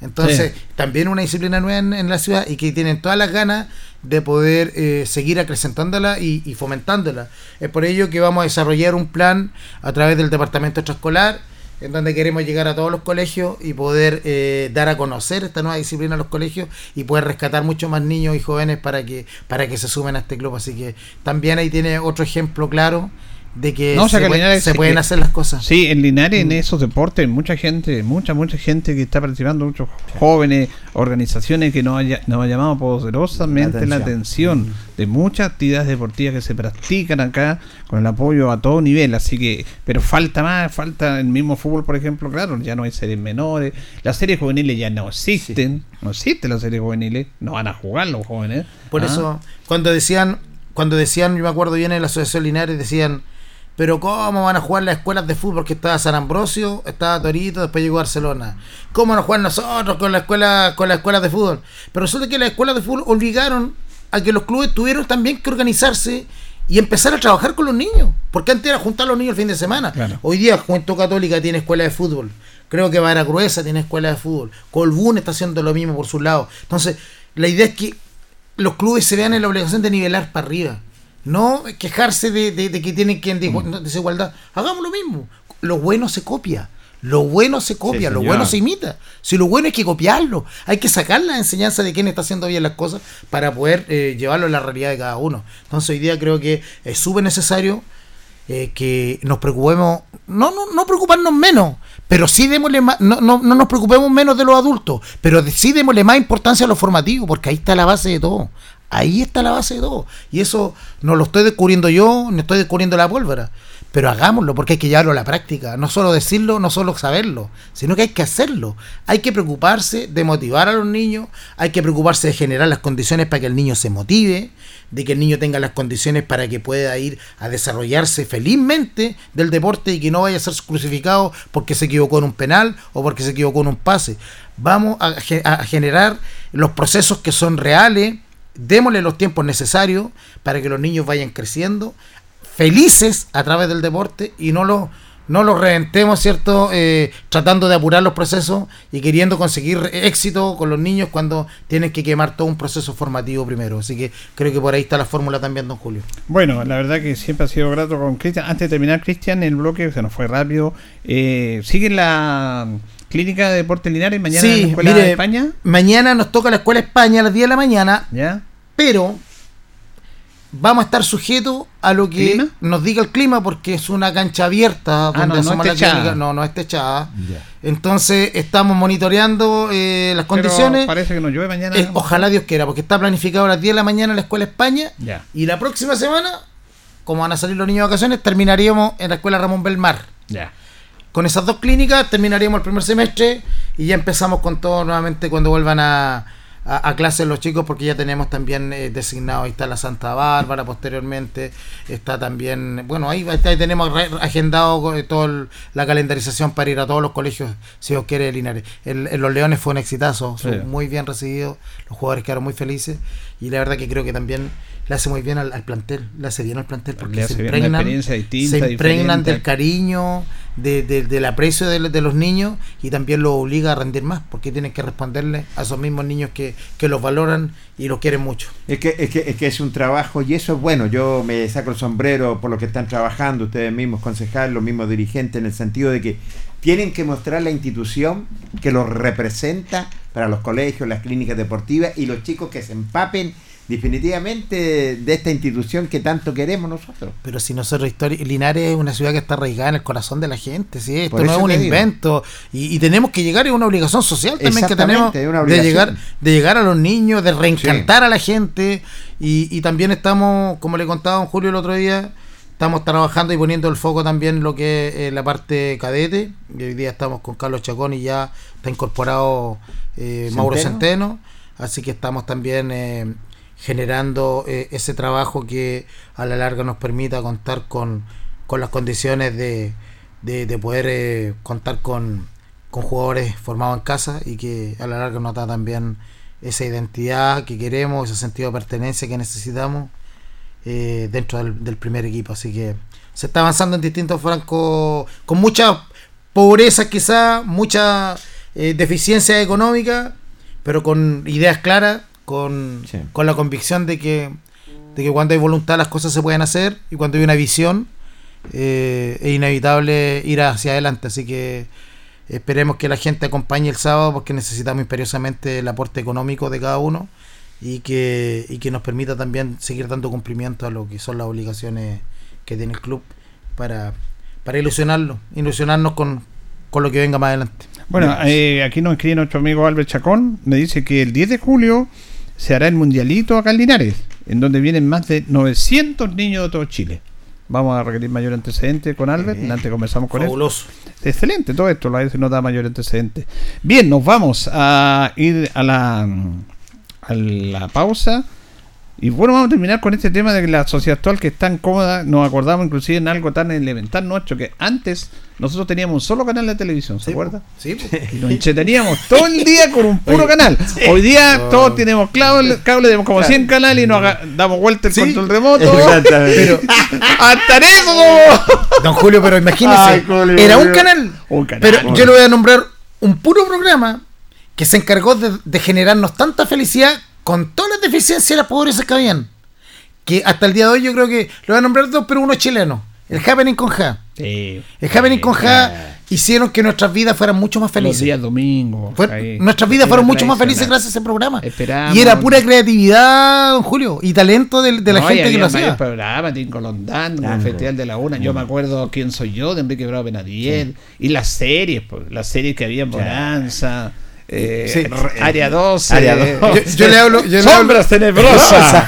Entonces, Sí. también una disciplina nueva en, en la ciudad y que tienen todas las ganas de poder eh, seguir acrecentándola y, y fomentándola. Es por ello que vamos a desarrollar un plan a través del departamento extraescolar en donde queremos llegar a todos los colegios y poder eh, dar a conocer esta nueva disciplina a los colegios y poder rescatar muchos más niños y jóvenes para que para que se sumen a este club. Así que también ahí tiene otro ejemplo claro de que No, o sea, se, que puede- Linares se pueden que- hacer las cosas. Sí, en Linares, en Mm. esos deportes, mucha gente, mucha, mucha gente que está participando, muchos jóvenes, organizaciones que nos, haya- nos ha llamado poderosamente la La atención atención. de muchas actividades deportivas que se practican acá con el apoyo a todo nivel. Así que, pero falta más, falta el mismo fútbol, por ejemplo, claro, ya no hay series menores, las series juveniles ya no existen, no existen las series juveniles, no van a jugar los jóvenes. Por Ah, eso, cuando decían, cuando decían, yo me acuerdo bien en la Asociación Linares, decían, pero ¿cómo van a jugar las escuelas de fútbol? Que estaba San Ambrosio, estaba Torito, después llegó Barcelona. ¿Cómo van a jugar nosotros con la escuela, con las escuelas de fútbol? Pero resulta que las escuelas de fútbol obligaron a que los clubes tuvieron también que organizarse y empezar a trabajar con los niños. Porque antes era juntar a los niños el fin de semana. Claro. Hoy día Juventud Católica tiene escuela de fútbol. Creo que Vara Gruesa tiene escuela de fútbol. Colbún está haciendo lo mismo por su lado. Entonces, la idea es que los clubes se vean en la obligación de nivelar para arriba. No quejarse de, de- de que tienen que en digu- desigualdad. Hagamos lo mismo. Lo bueno se copia. Lo bueno se copia, lo bueno se imita. Si lo bueno hay que copiarlo, hay que sacar la enseñanza de quién está haciendo bien las cosas para poder eh, llevarlo a la realidad de cada uno. Entonces hoy día creo que es súper necesario eh, que nos preocupemos, no, no, no preocuparnos menos, pero sí démosle más, no, no, no nos preocupemos menos de los adultos, pero sí démosle más importancia a lo formativo, porque ahí está la base de todo. Ahí está la base de todo. Y eso no lo estoy descubriendo yo, no estoy descubriendo la pólvora. Pero hagámoslo, porque hay que llevarlo a la práctica. No solo decirlo, no solo saberlo, sino que hay que hacerlo. Hay que preocuparse de motivar a los niños, hay que preocuparse de generar las condiciones para que el niño se motive, de que el niño tenga las condiciones para que pueda ir a desarrollarse felizmente del deporte y que no vaya a ser crucificado porque se equivocó en un penal o porque se equivocó en un pase. Vamos a, a generar los procesos que son reales, démosle los tiempos necesarios para que los niños vayan creciendo felices a través del deporte y no los no los reventemos, ¿cierto? Eh, tratando de apurar los procesos y queriendo conseguir éxito con los niños cuando tienen que quemar todo un proceso formativo primero. Así que creo que por ahí está la fórmula también, don Julio. Bueno, la verdad que siempre ha sido grato con Cristian. Antes de terminar, Cristian, el bloque se nos fue rápido. Eh, ¿Sigue la clínica de deporte Linares mañana en la Escuela de España? mañana nos toca la Escuela España a las 10 de la mañana, ¿Ya? pero vamos a estar sujetos a lo que ¿Clima? nos diga el clima porque es una cancha abierta donde Ah, no, no la clínica. No, no es techada. Ya. Entonces estamos monitoreando eh, las Pero condiciones. parece que nos llueve mañana. Eh, ojalá Dios quiera, porque está planificado a las 10 de la mañana en la Escuela España. Ya. Y la próxima semana, como van a salir los niños de vacaciones, terminaríamos en la Escuela Ramón Belmar. Ya. Con esas dos clínicas terminaríamos el primer semestre y ya empezamos con todo nuevamente cuando vuelvan a, a, a clases los chicos porque ya tenemos también eh, designado, ahí está la Santa Bárbara posteriormente, está también, bueno, ahí, ahí tenemos re- agendado eh, toda la calendarización para ir a todos los colegios, si Dios quiere, Linares. El, el Los Leones fue un exitazo, Sí. muy bien recibido, los jugadores quedaron muy felices y la verdad que creo que también le hace muy bien al, al plantel, le hace bien al plantel porque se impregnan, experiencia distinta, se impregnan diferente. del cariño, de, de- del aprecio de, de los niños y también los obliga a rendir más porque tienen que responderle a esos mismos niños que, que los valoran y los quieren mucho. Es que, es, que, es que es un trabajo y eso es bueno. Yo me saco el sombrero por lo que están trabajando, ustedes mismos concejales, los mismos dirigentes, en el sentido de que tienen que mostrar la institución que los representa para los colegios, las clínicas deportivas y los chicos que se empapen definitivamente de esta institución que tanto queremos nosotros. Pero si nosotros, Linares es una ciudad que está arraigada en el corazón de la gente, ¿sí? esto no es un invento y, y tenemos que llegar, es una obligación social también que tenemos de llegar, de llegar a los niños, de reencantar a la gente y, y también estamos, como le contaba a don Julio el otro día, estamos trabajando y poniendo el foco también en lo que es eh, la parte cadete. Y hoy día estamos con Carlos Chacón y ya está incorporado eh, Mauro ¿Centeno? Centeno. Así que estamos también eh, generando eh, ese trabajo que a la larga nos permita contar con, con las condiciones de, de, de poder eh, contar con, con jugadores formados en casa y que a la larga nos da también esa identidad que queremos, ese sentido de pertenencia que necesitamos eh, dentro del, primer equipo. Así que se está avanzando en distintos francos, con mucha pobreza quizá, mucha deficiencia económica, pero con ideas claras, con, Sí. con la convicción de que, de que cuando hay voluntad las cosas se pueden hacer y cuando hay una visión eh, es inevitable ir hacia adelante. Así que esperemos que la gente acompañe el sábado porque necesitamos imperiosamente el aporte económico de cada uno y que, y que nos permita también seguir dando cumplimiento a lo que son las obligaciones que tiene el club para, para ilusionarlo, ilusionarnos con, con lo que venga más adelante. Bueno, eh, aquí nos escribe nuestro amigo Albert Chacón, me dice que el 10 de julio se hará el Mundialito acá en Linares, en donde vienen más de 900 niños de todo Chile. Vamos a requerir mayor antecedente con Albert, Bien. antes conversamos con él. Fabuloso. Excelente todo esto, la nos da mayor antecedente. Bien, nos vamos a ir a la, a la pausa. Y bueno, vamos a terminar con este tema de que la sociedad actual que es tan cómoda. Nos acordamos inclusive en algo tan elemental nuestro que antes nosotros teníamos un solo canal de televisión, ¿se Sí, acuerda? Sí, po. Y nos entreteníamos todo el día con un puro canal. Hoy día Oh. todos tenemos cable, cable tenemos como 100 canales y nos haga- damos vuelta el Sí. control remoto. Exactamente. Pero hasta en eso somos- Don Julio, pero imagínese, Ay, Julio, era un canal, Un canal. pero yo le voy a nombrar un puro programa que se encargó de, de generarnos tanta felicidad con todas las deficiencias y las pobrezas que habían. Que hasta el día de hoy yo creo que lo voy a nombrar dos, pero uno chileno. El Happening con Ja. Sí. El Happening con Ja hicieron que nuestras vidas fueran mucho más Los felices. días domingos. Fue- ahí. nuestras vidas fueron mucho más felices gracias a ese programa. Esperamos. Y era pura creatividad, don Julio, y talento de, de la No, gente que lo hacía. programas, Tinco Londán. Festival de la Una. Yo me acuerdo quién soy yo, de Enrique Bravo Benadiel. Y las series, pues, las series que había en Bonanza. Eh, Sí. R- Área 12. Área eh, 12. Yo, yo le hablo, yo le hablo- Sombras tenebrosas.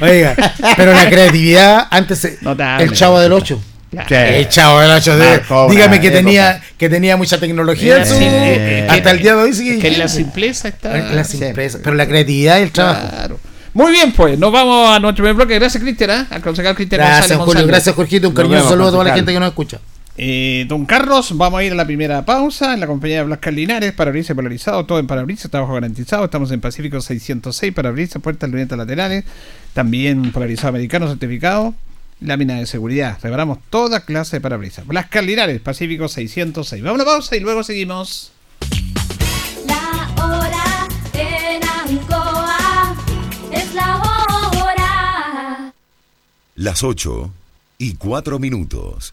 Oiga, pero la creatividad antes el chavo del 8. Claro. El chavo del 8 de- dígame que tenía que tenía mucha tecnología en su- Sí, eh, hasta el día de hoy sigue Que la simpleza está. La simpleza, pero la creatividad y el trabajo. Claro. Muy bien, pues, nos vamos a nuestro primer bloque. Gracias, Cristian, ¿ah? al concejal Cristian Gracias, González Julio, González. gracias Jorgito, un cariñoso saludo a toda la gente que nos escucha. Eh, don Carlos, vamos a ir a la primera pausa en la compañía de Blascar Linares, parabrisas polarizado, todo en parabrisas, trabajo garantizado. Estamos en Pacífico 606, parabrisas, puertas, lunetas laterales, también polarizado americano certificado, lámina de seguridad. Reparamos toda clase de parabrisas. Blascar Linares, Pacífico 606. Vamos a la pausa y luego seguimos. La hora en Ancoa es la hora. Las 8 y 4 minutos.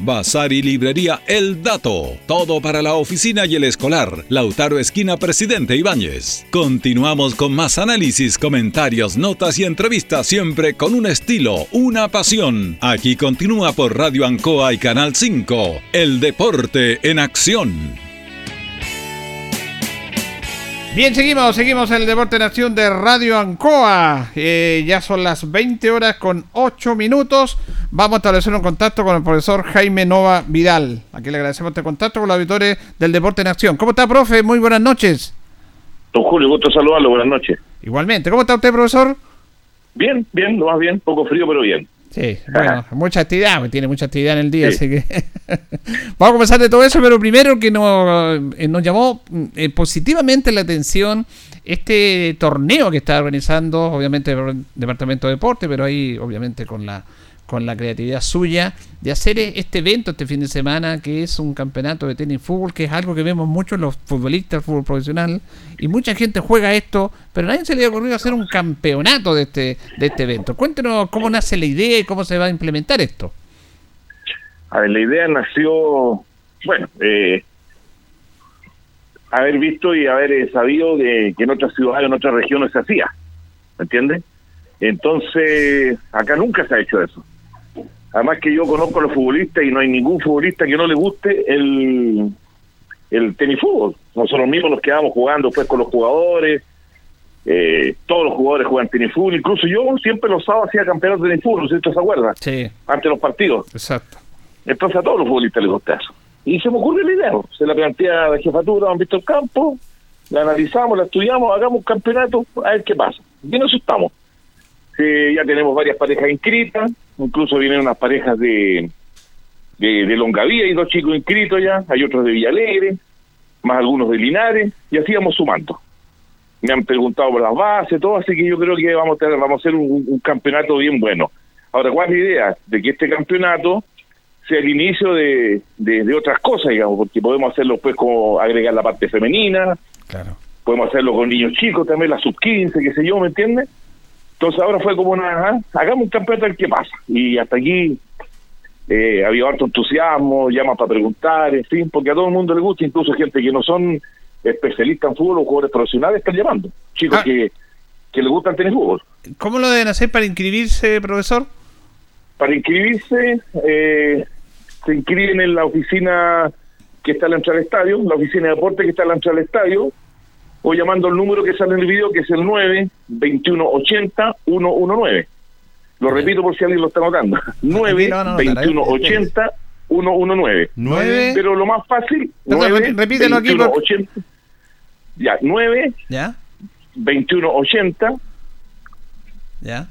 Bazar y librería El Dato. Todo para la oficina y el escolar. Lautaro Esquina Presidente Ibáñez. Continuamos con más análisis, comentarios, notas y entrevistas siempre con un estilo, una pasión. Aquí continúa por Radio Ancoa y Canal 5. El deporte en acción. Bien, seguimos, seguimos el Deporte Nación de Radio Ancoa. Eh, ya son las 20 horas con 8 minutos. Vamos a establecer un contacto con el profesor Jaime Nova Vidal. Aquí le agradecemos este contacto con los auditores del Deporte en Acción. ¿Cómo está, profe? Muy buenas noches. Don Julio, gusto saludarlo, buenas noches. Igualmente. ¿Cómo está usted, profesor? Bien, bien, lo más bien, poco frío, pero bien. Sí, bueno, mucha actividad, tiene mucha actividad en el día, así que vamos a comenzar de todo eso, pero primero que nos, eh, nos llamó eh, positivamente la atención este torneo que está organizando, obviamente, el Departamento de Deporte, pero ahí, obviamente, con la con la creatividad suya de hacer este evento este fin de semana que es un campeonato de tenis fútbol que es algo que vemos mucho los futbolistas fútbol profesional y mucha gente juega esto pero nadie se le ha ocurrido hacer un campeonato de este de este evento cuéntenos cómo nace la idea y cómo se va a implementar esto A ver, la idea nació, bueno, eh, haber visto y haber eh, sabido de que en otras ciudades, en otras regiones se hacía, ¿me entiendes? Entonces, acá nunca se ha hecho eso. Además que yo conozco a los futbolistas y no hay ningún futbolista que no le guste el, el tenis fútbol. Nosotros mismos nos quedamos jugando pues con los jugadores, eh, todos los jugadores juegan tenis fútbol, incluso yo siempre los sábados hacía campeonato de tenis fútbol, ¿no sé si usted se acuerda? sí Antes de los partidos. exacto Entonces a todos los futbolistas les gusta eso. Y se me ocurre la idea, se la plantea a la jefatura, han visto el campo, la analizamos, la estudiamos, hagamos un campeonato, a ver qué pasa. Y en eso estamos. Eh, ya tenemos varias parejas inscritas, incluso vienen unas parejas de, de, de Longavía y dos chicos inscritos ya, hay otros de Villalegre, más algunos de Linares, y así vamos sumando. Me han preguntado por las bases, todo, así que yo creo que vamos a, tener, vamos a hacer un, un campeonato bien bueno. Ahora, ¿cuál es la idea? De que este campeonato sea el inicio de, de, de otras cosas, digamos, porque podemos hacerlo pues como agregar la parte femenina, claro podemos hacerlo con niños chicos también, la sub-15, qué sé yo, ¿me entiendes? Entonces ahora fue como una, ajá, hagamos un campeonato a ver qué pasa. Y hasta aquí eh, había harto entusiasmo, llamas para preguntar, en fin, porque a todo el mundo le gusta, incluso gente que no son especialistas en fútbol o jugadores profesionales están llamando, chicos Ah. que, que les gusta tenis fútbol. ¿cómo lo deben hacer para inscribirse, profesor? Para inscribirse, eh, se inscriben en la oficina que está a la entrada al estadio, la oficina de deporte que está a la entrada al estadio, o llamando el número que sale en el video, que es el 9 21 80 119. Lo repito por si alguien lo está notando. 9 lo van a anotar, 21 ¿eh? 80 119. Nueve. Pero lo más fácil, Perdón, 9 repítelo aquí 21 porque- 80. Ya, 9 ¿Ya? 21 80 ¿Ya?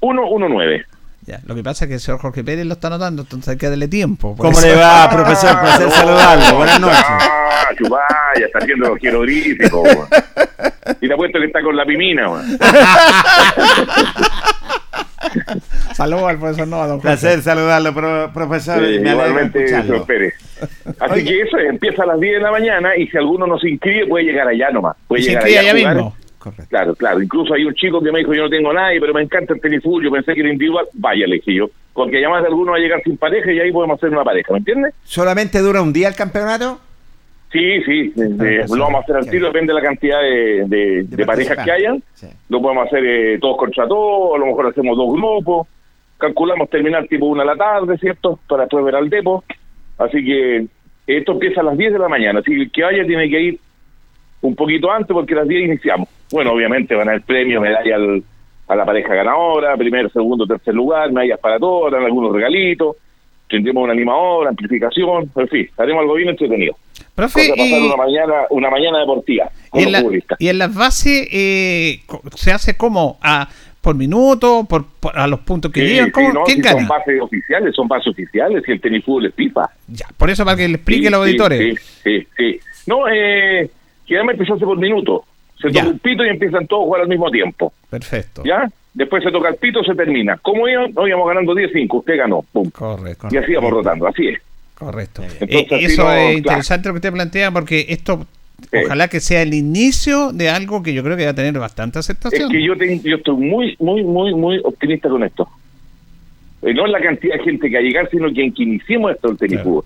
119. Ya. Lo que pasa es que el señor Jorge Pérez lo está anotando, entonces hay que darle tiempo. ¿Cómo eso. le va, profesor? Placer saludarlo. Buenas noches. Ah, chupaya, está haciendo los jeroglíficos. Y te apuesto que está con la pimina. Saludos al profesor Nova, don Jorge. Placer saludarlo, pro- profesor. Sí, Me igualmente, señor Pérez. Así que eso empieza a las 10 de la mañana y si alguno no se inscribe puede llegar allá nomás. Puede se llegar inscribe allá allá jugar. mismo. Correcto. Claro, claro. Incluso hay un chico que me dijo, yo no tengo nadie, pero me encanta el tenis fútbol. Yo pensé que era individual. Vaya, le dije yo. Porque además de alguno va a llegar sin pareja y ahí podemos hacer una pareja, ¿me entiendes? ¿Solamente dura un día el campeonato? Sí, sí. eh, pues, lo vamos a hacer al tiro, depende de la cantidad de, de- de parejas que hayan. Sí. Lo podemos hacer eh, todos contra todos, a lo mejor hacemos dos grupos. Calculamos terminar tipo una a la tarde, ¿cierto? Para después ver al depo. Así que esto empieza a las 10 de la mañana. Así que el que vaya tiene que ir un poquito antes porque a las 10 iniciamos. Bueno, obviamente van a haber premios, medalla al- a la pareja ganadora, primer, segundo, tercer lugar, medallas para todos, dan algunos regalitos. Tendremos un animador, amplificación, en fin, haremos algo bien entretenido. Profe, pasar y, una mañana, una mañana deportiva con y en los la- futbolistas. y en las bases eh, se hace como a por minuto, por, por- a los puntos que Sí, llegan. sí, ¿Cómo- no, ¿Quién si gana? son bases oficiales, son bases oficiales, y el tenis fútbol es pipa. Ya, por eso para que le explique Sí, a los auditores. Sí, sí, sí. No, eh, generalmente se hace por minuto. Se Ya. toca un pito y empiezan todos a jugar al mismo tiempo. Perfecto. ¿Ya? Después se toca el pito, se termina. ¿Cómo iban? No íbamos ganando 10-5, usted ganó. Pum. Correcto. Y así vamos rotando, así es. Correcto. Entonces, Eh, así eso no, es claro. interesante lo que usted plantea porque esto ojalá que sea el inicio de algo que yo creo que va a tener bastante Es aceptación. que yo, estoy muy, muy, muy, muy optimista con esto. Eh, no es la cantidad de gente que va a llegar, sino que en que iniciemos esto el tenis Claro.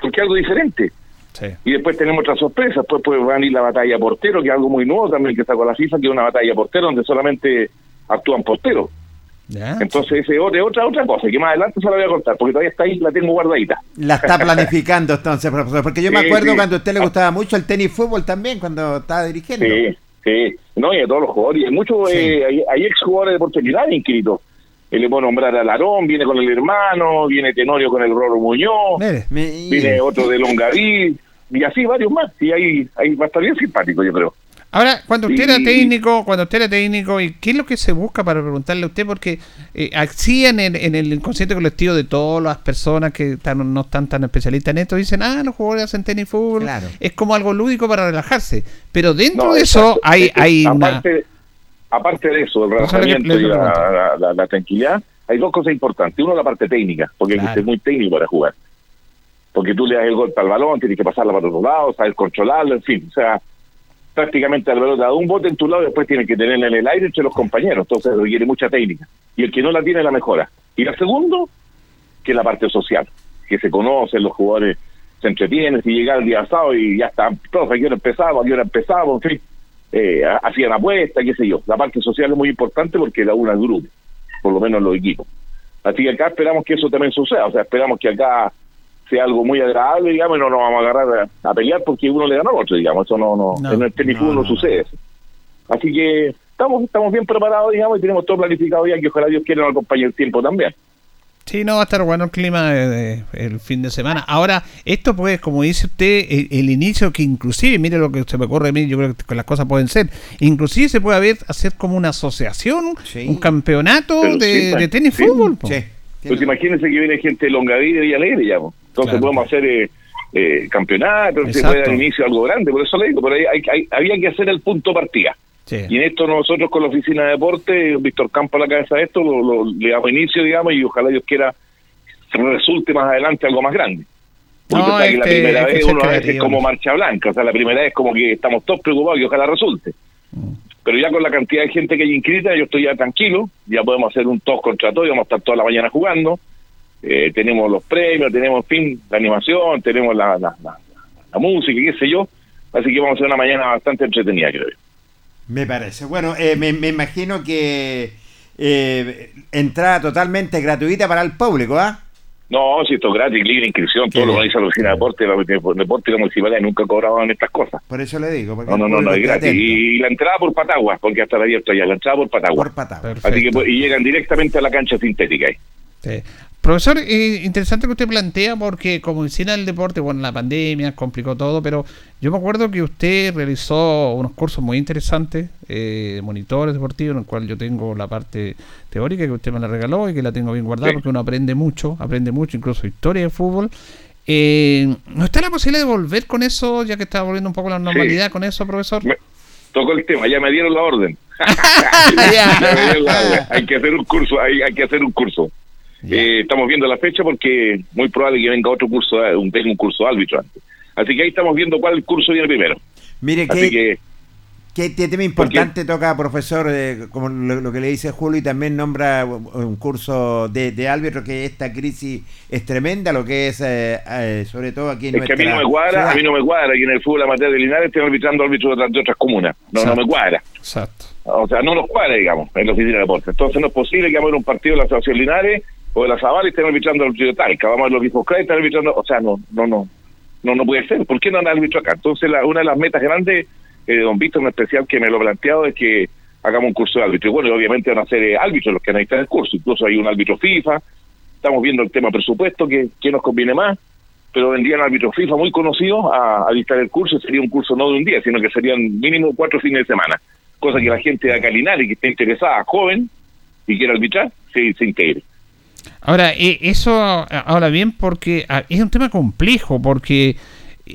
Porque es algo diferente. Sí. Y después tenemos otras sorpresas. Después puede venir la batalla portero, que es algo muy nuevo también que sacó la FIFA, que es una batalla portero donde solamente actúan porteros. Entonces, ese es otra, otra, otra cosa, que más adelante se la voy a contar, porque todavía está ahí, la tengo guardadita. La está planificando entonces, profesor. Porque yo me acuerdo sí. cuando a usted le gustaba mucho el tenis fútbol también, cuando estaba dirigiendo. Sí, sí. No, y a todos los jugadores. Y hay muchos, Sí. eh, hay, hay ex jugadores de oportunidad inscritos. Eh, le puedo nombrar a Larón, viene con el hermano, viene Tenorio con el Roro Muñoz, Me- viene otro de Longaví, y así varios más. Y ahí, ahí va a estar bien simpático, yo creo. Ahora, cuando usted era técnico, cuando usted era técnico, ¿y qué es lo que se busca para preguntarle a usted? Porque eh, así en el, en el inconsciente colectivo de todas las personas que están- no están tan especialistas en esto, dicen, ah, los jugadores hacen tenis fútbol, Claro. es como algo lúdico para relajarse. Pero dentro No, de eso exacto. hay, Es hay una... aparte, aparte de eso, el es relajamiento y la, la- la- la tranquilidad, hay dos cosas importantes. Uno, la parte técnica, porque hay Claro. que ser muy técnico para jugar. Porque tú le das el golpe al balón, tienes que pasarla para otro lado, saber controlarlo, en fin. O sea, prácticamente al pelota da un bote en tu lado después tienes que tenerla en el aire entre los compañeros. Entonces requiere mucha técnica. Y el que no la tiene, la mejora. Y la segundo, que es la parte social. Que se conocen, los jugadores se entretienen, si llega el día sábado y ya está, profe, ¿a qué hora empezamos? ¿A qué hora empezamos? En fin, eh, ha- hacían apuestas, qué sé yo. La parte social es muy importante porque da una grupo, por lo menos en los equipos. Así que acá esperamos que eso también suceda, o sea, esperamos que acá sea algo muy agradable, digamos, y no nos vamos a agarrar a, a pelear porque uno le gana al otro, digamos, eso no, no, No, en el tenis no, fútbol no, sucede eso. Así que estamos estamos bien preparados, digamos, y tenemos todo planificado ya, que ojalá Dios quiera nos acompañe el tiempo también. Sí, no va a estar bueno el clima de- de- el fin de semana. Ahora, esto pues, como dice usted, el, el inicio que inclusive, mire lo que se me ocurre a mí, yo creo que las cosas pueden ser, inclusive se puede haber, hacer como una asociación, Sí. un campeonato de, sí, de tenis sí. fútbol. po. Pues imagínense que viene gente de Longaví y Alegre, digamos. Entonces Claro. podemos hacer eh, eh, campeonatos, se puede dar inicio a algo grande, por eso le digo, pero hay- hay- hay- había que hacer el punto partida. Sí. Y en esto nosotros con la oficina de deporte, Víctor Campo a la cabeza de esto, lo, lo- le damos inicio, digamos, y ojalá Dios quiera resulte más adelante algo más grande. Porque No, la primera vez uno a veces como marcha blanca, o sea, la primera vez como que estamos todos preocupados y ojalá resulte. Mm. Pero ya con la cantidad de gente que hay inscrita, yo estoy ya tranquilo, ya podemos hacer un todos contra todos, y vamos a estar toda la mañana jugando, Eh, tenemos los premios, tenemos, en fin, la animación, tenemos la, la, la- la música, qué sé yo, así que vamos a hacer una mañana bastante entretenida, creo yo. Me parece. Bueno, eh, me, me imagino que eh, entrada totalmente gratuita para el público, ¿ah? No, si esto es gratis, libre inscripción, todo lo dice la oficina de deporte, la de deporte y la municipalidad nunca cobraban estas cosas. Por eso le digo. porque No, no, no, no, es gratis. Y, la entrada por Patagua, porque hasta la abierto ya, la entrada por Patagua. Por. Perfecto. Así que pues, y llegan directamente a la cancha sintética ahí. Sí. Profesor, eh, interesante que usted plantea porque como decía el deporte, bueno, la pandemia complicó todo, pero yo me acuerdo que usted realizó unos cursos muy interesantes eh, de monitores deportivos, en el cual yo tengo la parte teórica que usted me la regaló y que la tengo bien guardada Sí. porque uno aprende mucho, aprende mucho, incluso historia de fútbol. Eh, ¿No está la posibilidad de volver con eso, ya que está volviendo un poco la normalidad con eso, profesor? Me- tocó el tema, ya me dieron la orden. Ya me dieron la orden. Hay que hacer un curso, hay, hay que hacer un curso. Eh, estamos viendo la fecha porque muy probable que venga otro curso, eh, un, un curso de árbitro antes. Así que ahí estamos viendo cuál curso viene primero. Mire, Así qué, que qué te- tema importante toca, profesor, eh, como lo, lo que le dice Julio, y también nombra un un curso de, de árbitro, que esta crisis es tremenda, lo que es, eh, eh, sobre todo aquí en es que a mí nuestra no me cuadra, ciudad. a mí no me cuadra que en el fútbol amateur de Linares estén arbitrando árbitros de otras, de otras comunas. No, no me cuadra. Exacto. O sea, no nos cuadra, digamos, en la oficina de deportes. Entonces no es posible que vamos a ver un partido de la Asociación Linares o de la Zavala y estén arbitrando al árbitro de Talca. Vamos a ver y están arbitrando. O sea, no, no, no. No, puede ser. ¿Por qué no han árbitro acá? Entonces, la- una de las metas grandes eh, de Don Víctor en especial que me lo ha planteado es que hagamos un curso de árbitro. Y bueno, y obviamente van a ser eh, árbitros los que necesitan el curso. Incluso hay un árbitro FIFA. Estamos viendo el tema presupuesto, que, nos conviene más. Pero vendrían árbitros FIFA muy conocidos a, a dictar el curso. Sería un curso no de un día, sino que serían mínimo cuatro fines de semana. Cosa que la gente de acá Linares, que esté interesada, joven, y quiera arbitrar, se, se integre. Ahora, eh, eso ahora bien porque es un tema complejo, porque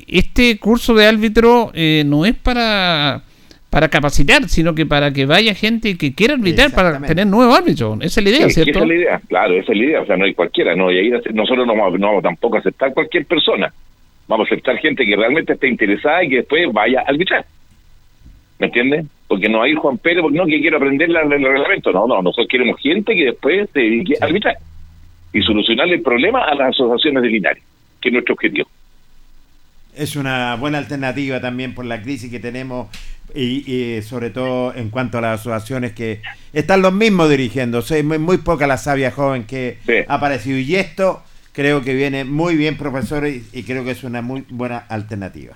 este curso de árbitro eh, no es para para capacitar, sino que para que vaya gente que quiera arbitrar para tener nuevos árbitros. Esa es la idea, Sí, ¿cierto? Esa es la idea, claro, esa es la idea. O sea, no hay cualquiera, no. Y ahí nosotros no vamos, no vamos tampoco a aceptar cualquier persona. Vamos a aceptar gente que realmente esté interesada y que después vaya a arbitrar. ¿Me entiendes? Porque no hay Juan Pérez, porque no, que quiero aprender la- el reglamento. No, no, nosotros queremos gente que después se dedique a arbitrar y solucionarle el problema a las asociaciones de Linares, que es nuestro objetivo. Es una buena alternativa también por la crisis que tenemos y, y sobre todo en cuanto a las asociaciones que están los mismos dirigiéndose. Es muy, muy poca la sabia joven que Sí. ha aparecido y esto creo que viene muy bien, profesor, y, y creo que es una muy buena alternativa.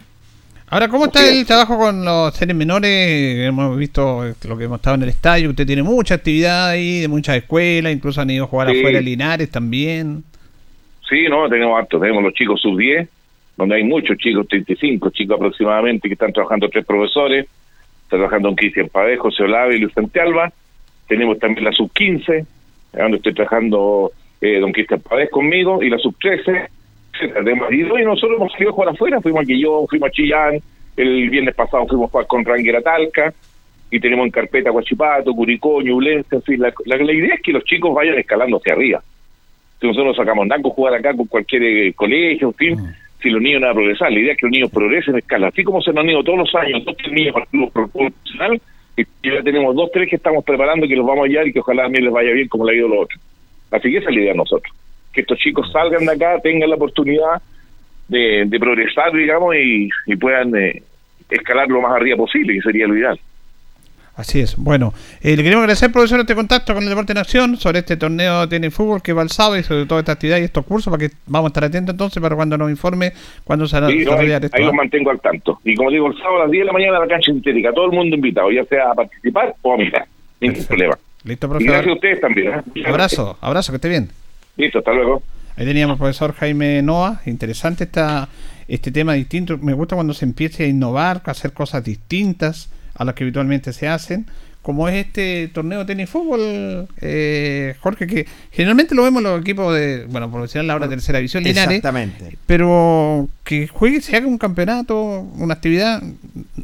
Ahora, ¿cómo está el trabajo con los seres menores? Hemos visto eh, lo que hemos estado en el estadio. Usted tiene mucha actividad ahí, de muchas escuelas, incluso han ido a jugar Sí. afuera de Linares también. Sí, no, tenemos harto. Tenemos los chicos sub-10, donde hay muchos chicos, 35 chicos aproximadamente, que están trabajando tres profesores. Está trabajando don Cristian Padejo, José Olave y Luis Santialba. Tenemos también la sub-15, donde estoy trabajando eh, don Cristian Padejo conmigo, y la sub-13. Etcétera. Tenemos- Y hoy nosotros hemos salido a jugar afuera, fuimos a Quillón, fuimos a Chillán, el viernes pasado fuimos a jugar con Ranger a Talca, y tenemos en carpeta Guachipato, Curicó, Ñublense, en fin, la, la- la idea es que los chicos vayan escalando hacia arriba. Si nosotros nos sacamos nada con jugar acá con cualquier eh, colegio, en fin, si los niños van a progresar, la idea es que los niños progresen en escala, así como se nos han ido todos los años, dos tres niños al club profesional, y ya tenemos dos, tres que estamos preparando que los vamos a hallar y que ojalá también les vaya bien como le ha ido a los otros. Así que esa es la idea de nosotros, que estos chicos salgan de acá, tengan la oportunidad de, de progresar, digamos, y, y puedan eh, escalar lo más arriba posible, que sería lo ideal. Así es. Bueno, eh, le queremos agradecer, profesor, este contacto con el Deporte en Acción sobre este torneo de tenis fútbol que va el sábado y sobre toda esta actividad y estos cursos para que vamos a estar atentos entonces para cuando nos informe cuándo se hará Sí, no, ahí, esto. ahí ¿ah? los mantengo al tanto. Y como digo, el sábado a las 10 de la mañana la cancha sintética, todo el mundo invitado, ya sea a participar o a mirar. Ningún Perfecto. problema. Listo, Y gracias a profesor. ustedes también. ¿eh? Abrazo, abrazo, que esté bien. Listo, hasta luego. Ahí teníamos al profesor Jaime Noa. Interesante esta, este tema distinto. Me gusta cuando se empiece a innovar, a hacer cosas distintas a las que habitualmente se hacen. Como es este torneo de tenis fútbol, eh, Jorge, que generalmente lo vemos en los equipos de, bueno, por decir la hora tercera división, Linares, Exactamente. pero que juegue, se haga un campeonato, una actividad,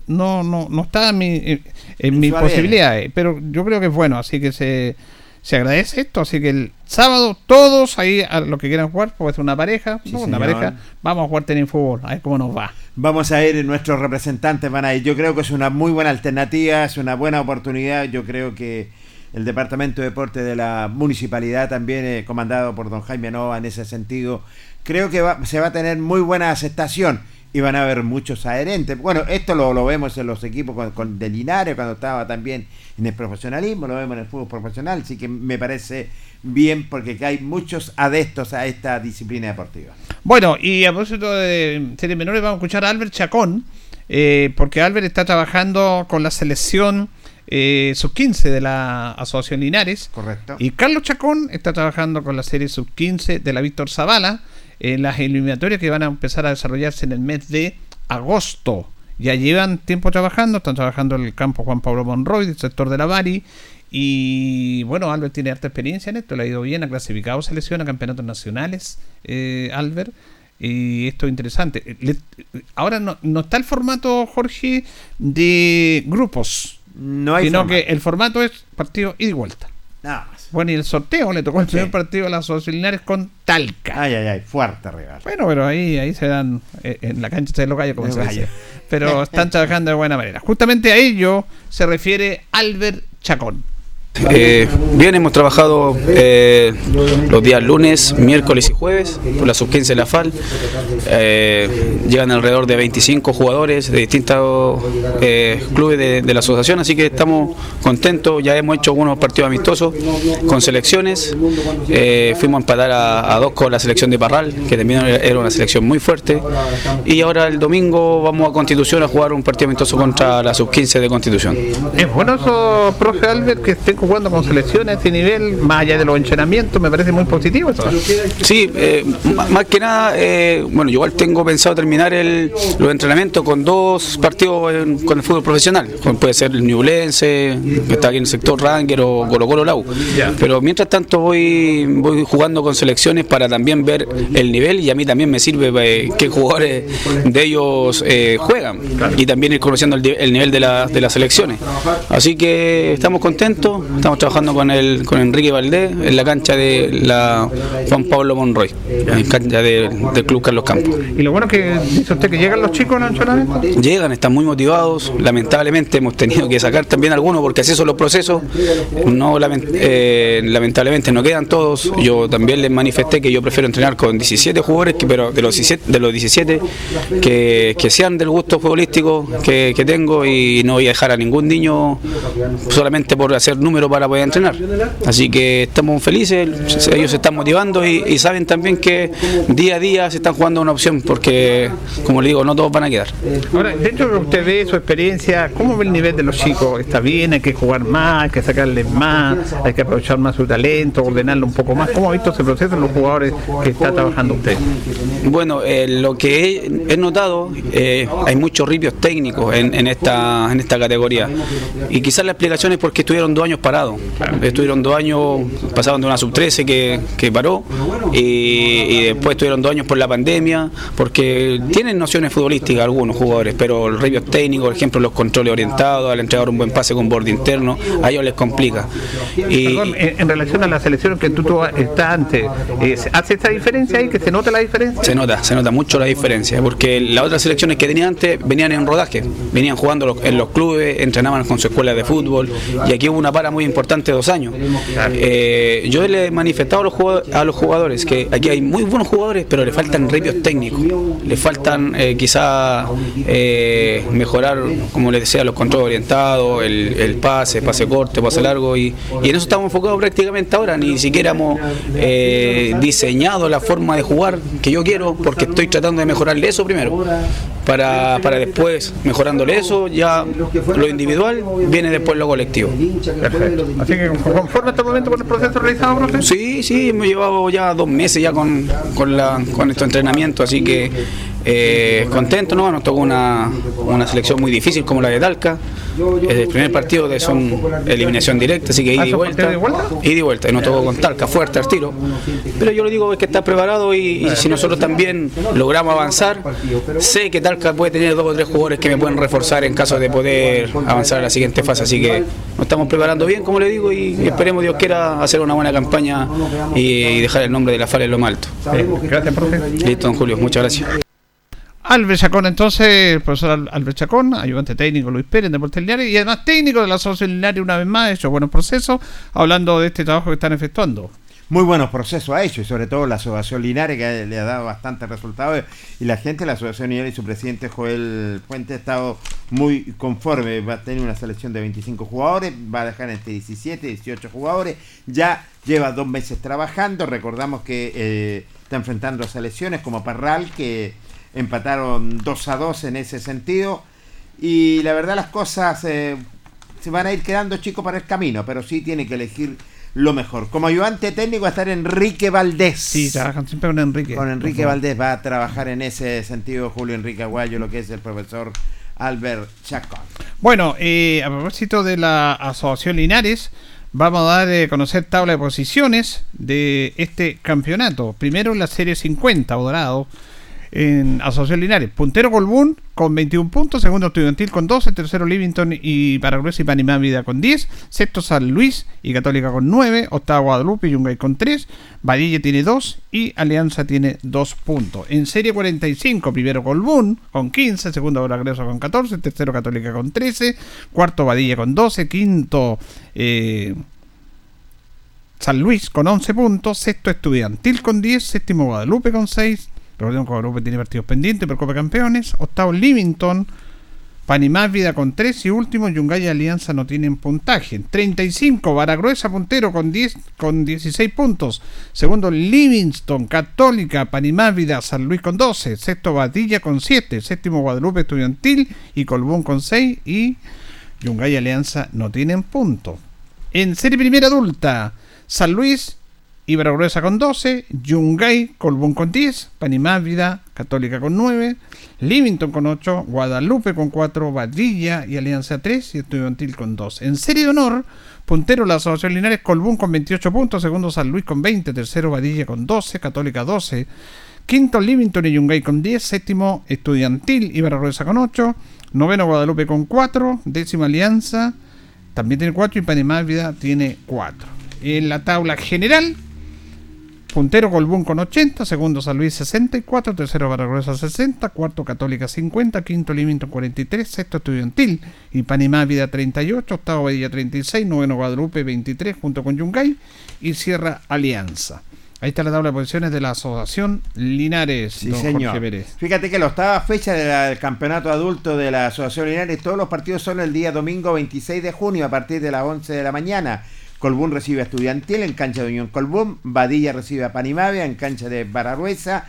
no no no está en, mi, en, en mis posibilidades, pero yo creo que es bueno, así que se, se agradece esto, así que el sábado todos ahí a los que quieran jugar, puede ser una pareja, Sí, ¿no? una pareja, vamos a jugar tenis fútbol, a ver cómo nos va. Vamos a ir, nuestros representantes van a ir. Yo creo que es una muy buena alternativa, es una buena oportunidad. Yo creo que el Departamento de Deporte de la Municipalidad, también eh, comandado por don Jaime Nova en ese sentido, creo que va- se va a tener muy buena aceptación. Y van a haber muchos adherentes. Bueno, esto lo, lo vemos en los equipos con, con de Linares, cuando estaba también en el profesionalismo, lo vemos en el fútbol profesional, así que me parece bien porque hay muchos adeptos a esta disciplina deportiva. Bueno, y a propósito de series menores, vamos a escuchar a Albert Chacón, eh, porque Albert está trabajando con la selección eh, sub-15 de la Asociación Linares. Correcto. Y Carlos Chacón está trabajando con la serie sub-15 de la Víctor Zavala en las eliminatorias que van a empezar a desarrollarse en el mes de agosto. Ya llevan tiempo trabajando, están trabajando en el campo Juan Pablo Monroy, del sector de la Bari. Y bueno, Albert tiene harta experiencia en esto, le ha ido bien, ha clasificado selección a campeonatos nacionales, eh, Albert. Y esto es interesante. Le- ahora no, no está el formato, Jorge, de grupos, No hay sino forma. que el formato es partido ida y vuelta. Nada más. Bueno, y el sorteo le tocó el Sí. primer partido a las Linares con Talca. Ay, ay, ay, fuerte rival. Bueno, pero ahí, ahí se dan, eh, en la cancha de los gallos, como se dice. gallos. Pero están trabajando de buena manera. Justamente a ello se refiere Albert Chacón. Eh, bien, hemos trabajado eh, los días lunes, miércoles y jueves por la sub-15 de la FAL. Eh, llegan alrededor de 25 jugadores de distintos clubes de, la asociación, así que estamos contentos. Ya hemos hecho algunos partidos amistosos con selecciones. Fuimos a empatar a, dos con la selección de Parral, que también era una selección muy fuerte. Y ahora el domingo vamos a Constitución a jugar un partido amistoso contra la sub-15 de Constitución. Es bueno eso, profe Albert, que estén jugando con selecciones a este nivel, más allá de los entrenamientos, me parece muy positivo eso. Sí, eh, más que nada, eh, bueno, yo igual tengo pensado terminar el, los entrenamientos con dos partidos en- con el fútbol profesional, como puede ser el Ñublense, que está aquí en el sector Ranger o Colo Colo Lau. Pero mientras tanto voy, voy jugando con selecciones para también ver el nivel y a mí también me sirve eh, qué jugadores de ellos eh, juegan y también ir conociendo el, el nivel de, la- de las selecciones. Así que estamos contentos, estamos trabajando con el con Enrique Valdés en la cancha de la Juan Pablo Monroy, en cancha de- del Club Carlos Campos. Y lo bueno es que dice usted que llegan los chicos entrenamiento. Llegan, están muy motivados. Lamentablemente hemos tenido que sacar también algunos porque así son los procesos. No, eh, lamentablemente no quedan todos. Yo también les manifesté que yo prefiero entrenar con 17 jugadores, que, pero de los 17, de los 17 que, que sean del gusto futbolístico que, que tengo y no voy a dejar a ningún niño solamente por hacer número para poder entrenar. Así que estamos felices, ellos se están motivando y, y saben también que día a día se están jugando una opción porque, como le digo, no todos van a quedar. Ahora, dentro de usted ve, su experiencia, ¿cómo ve el nivel de los chicos? ¿Está bien? ¿Hay que jugar más? ¿Hay que sacarles más? ¿Hay que aprovechar más su talento? ¿Ordenarlo un poco más? ¿Cómo ha visto ese proceso en los jugadores que está trabajando usted? Bueno, eh, lo que he, he notado, eh, hay muchos ripios técnicos en, en esta, en esta categoría. Y quizás la explicación es porque estuvieron dos años Estuvieron dos años, pasaron de una sub-13 que, que paró, y, y después estuvieron dos años por la pandemia, porque tienen nociones futbolísticas algunos jugadores, pero el ripios técnicos, por ejemplo, los controles orientados, al entregar un buen pase con borde interno, a ellos les complica. Y, Perdón, en, en relación a la selección que tú, tú estás antes, eh, ¿hace esta diferencia ahí? ¿Que se nota la diferencia? Se nota, se nota mucho la diferencia, porque las otras selecciones que tenía antes venían en rodaje, venían jugando en los clubes, entrenaban con su escuela de fútbol, y aquí hubo una para muy importante dos años. Eh, yo le he manifestado a los, jugadores, que aquí hay muy buenos jugadores, pero le faltan ripios técnicos, le faltan eh, quizá eh, mejorar, como les decía, los controles orientados, el, pase, pase corto, pase largo, y, y en eso estamos enfocados prácticamente ahora, ni siquiera hemos eh, diseñado la forma de jugar que yo quiero, porque estoy tratando de mejorarle eso primero, para, para después, mejorándole eso, ya lo individual viene después lo colectivo. Perfecto. Así que conforme hasta el momento con el proceso realizado, profe. Sí, sí, hemos llevado ya dos meses ya con, con, la, con estos entrenamientos, así que eh, contento, ¿no? Nos tocó una, una selección muy difícil como la de Talca. El primer partido de son eliminación directa, así que ida y ¿son vuelta. partidos de vuelta? Ida y vuelta, y nos tocó con Talca, fuerte al tiro. Pero yo le digo es que está preparado y, y si nosotros también logramos avanzar, sé que Talca puede tener dos o tres jugadores que me pueden reforzar en caso de poder avanzar a la siguiente fase, así que nos estamos preparando bien, como le digo, y esperemos Dios quiera hacer una buena campaña y, y dejar el nombre de la FAL en lo más alto. Eh, gracias, profe. Listo, don Julio, muchas gracias. Albert Chacón, entonces, el profesor Al- Albert Chacón, ayudante técnico Luis Pérez en Deportes y además técnico de la Asociación Linares una vez más, hecho buenos procesos, hablando de este trabajo que están efectuando. muy buenos procesos ha hecho, y sobre todo la Asociación Linares, que le ha dado bastantes resultados, y la gente de la Asociación Linares y su presidente Joel Fuente ha estado muy conforme, va a tener una selección de 25 jugadores, va a dejar entre 17 y 18 jugadores, ya lleva dos meses trabajando, recordamos que eh, está enfrentando a selecciones como Parral, que empataron 2 a 2 en ese sentido, y la verdad las cosas eh, se van a ir quedando chicos para el camino, pero sí tiene que elegir lo mejor. Como ayudante técnico va a estar Enrique Valdés. Sí, trabajan siempre con Enrique. Con Enrique. Valdés va a trabajar en ese sentido Julio Enrique Aguayo, lo que es el profesor Albert Chacón. Bueno, eh, a propósito de la Asociación Linares, vamos a dar a conocer tabla de posiciones de este campeonato. Primero la serie 50, Dorado, en Asociación Linares. Puntero Colbún con 21 puntos, segundo Estudiantil con 12, tercero Livington y Paraguay y Panamá Vida con 10, sexto San Luis y Católica con 9, octavo Guadalupe y Yungay con 3, Badilla tiene 2 y Alianza tiene 2 puntos. En serie 45, primero Colbún con 15, segundo Progreso con 14, tercero Católica con 13, cuarto Badilla con 12, quinto eh, San Luis con 11 puntos, sexto Estudiantil con 10, séptimo Guadalupe con 6, recordemos que Guadalupe tiene partidos pendientes por Copa Campeones, octavo Livington, Panimás Vida con 3 y último Yungay Alianza no tienen puntaje. 35 Baragruesa puntero con 10 con 16 puntos. Segundo Livingston Católica, Panimás Vida, San Luis con 12. Sexto Badilla con 7. Séptimo Guadalupe Estudiantil y Colbún con 6 y Yungay Alianza no tienen puntos. En serie primera adulta, San Luis y Baragruesa con 12, Yungay, Colbún con 10, Panimás Vida, Católica con 9, Livington con 8, Guadalupe con 4, Badilla y Alianza 3 y Estudiantil con 2. En serie de honor, puntero la Asociación Linares, Colbún con 28 puntos, segundo San Luis con 20, tercero Badilla con 12, Católica 12, quinto Livington y Yungay con 10, séptimo Estudiantil y Baragruesa con 8, noveno Guadalupe con 4, décima Alianza también tiene 4 y Panamá Vida tiene 4. En la tabla general, puntero Colbún con 80, segundo San Luis 64, tercero Baragruesa 60, cuarto Católica 50, quinto Livington 43, sexto Estudiantil y Panamá Vida 38, octavo Badilla 36, noveno Guadalupe 23 junto con Yungay y cierra Alianza. Ahí está la tabla de posiciones de la Asociación Linares, Sí, don señor. Jorge Pérez. Fíjate que la octava fecha del campeonato adulto de la Asociación Linares, todos los partidos son el día domingo 26 de junio a partir de las 11 de la mañana. Colbún recibe a Estudiantil en cancha de Unión Colbún, Badilla recibe a Panimavia en cancha de Baragruesa,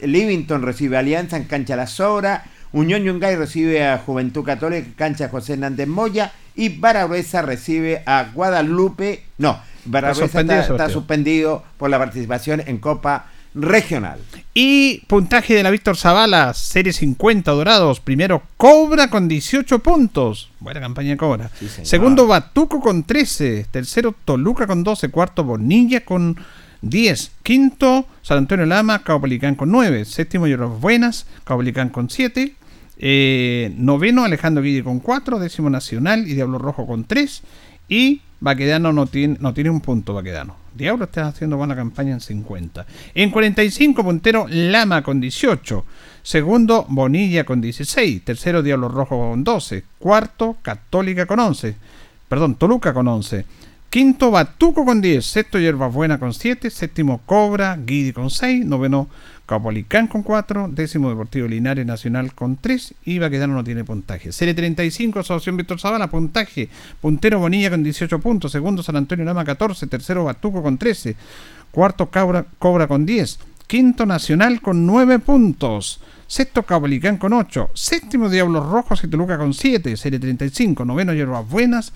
Livington recibe a Alianza en cancha La Sobra, Unión Yungay recibe a Juventud Católica en cancha José Hernández Moya y Baragruesa recibe a Guadalupe, no, Baragruesa está, suspendido por la participación en Copa Regional. Y puntaje de la Víctor Zavala, serie 50 dorados. Primero Cobra con 18 puntos. Buena campaña Cobra. Sí, señor. Segundo Batuco con 13. Tercero Toluca con 12. Cuarto Bonilla con 10. Quinto San Antonio Lama, Caupolicán con 9. Séptimo Lloros Buenas, Caupolicán con 7. Eh, noveno Alejandro Guille con 4. Décimo Nacional y Diablo Rojo con 3. Y Baquedano no tiene, no tiene un punto, Baquedano. Diablo está haciendo buena campaña en 50. En 45, puntero Lama con 18. Segundo, Bonilla con 16. Tercero, Diablo Rojo con 12. Cuarto, Católica con 11. Perdón, Toluca con 11. Quinto, Batuco con 10. Sexto, Hierbas Buena con 7. Séptimo, Cobra, Guidi con 6. Noveno, Capolicán con 4. Décimo, Deportivo Linares Nacional con 3. Y Baquedano no tiene puntaje. Serie 35, Asociación Víctor Zavala, puntaje. Puntero Bonilla con 18 puntos. Segundo, San Antonio Lama 14. Tercero, Batuco con 13. Cuarto, Cabra, Cobra con 10. Quinto, Nacional con 9 puntos. Sexto, Capolicán con 8. Séptimo, Diablos Rojos y Toluca con 7. Serie 35. Noveno, Hierbas Buenas.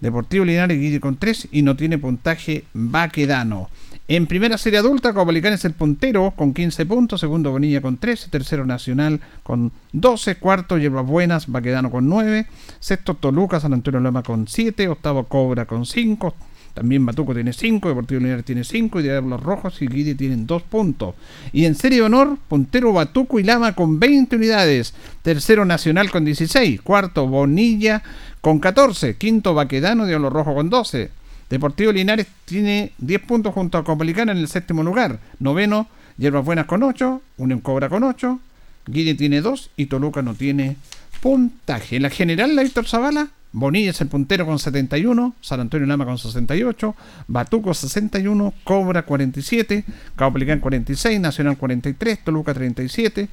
Deportivo Linares Guille con 3 y no tiene puntaje Baquedano. En primera serie adulta, Copolicán es el puntero con 15 puntos, segundo Bonilla con 13, tercero Nacional con 12, cuarto Hierbas Buenas, Baquedano con 9, sexto Toluca, San Antonio Loma con 7, octavo Cobra con 5, también Batuco tiene 5, Deportivo Linares tiene 5 y Diablos Rojos y Guidi tienen 2 puntos. Y en serie de honor, puntero Batuco y Lama con 20 unidades, tercero Nacional con 16, cuarto Bonilla con 14, quinto Baquedano, Diablo Rojo con 12. Deportivo Linares tiene 10 puntos junto a Copolicán en el séptimo lugar. Noveno, Hierbas Buenas con 8, Unión Cobra con 8, Guille tiene 2 y Toluca no tiene puntaje. En la general, la Víctor Zavala, Bonilla es el puntero con 71, San Antonio Lama con 68, Batuco 61, Cobra 47, Caupolicán 46, Nacional 43, Toluca 37,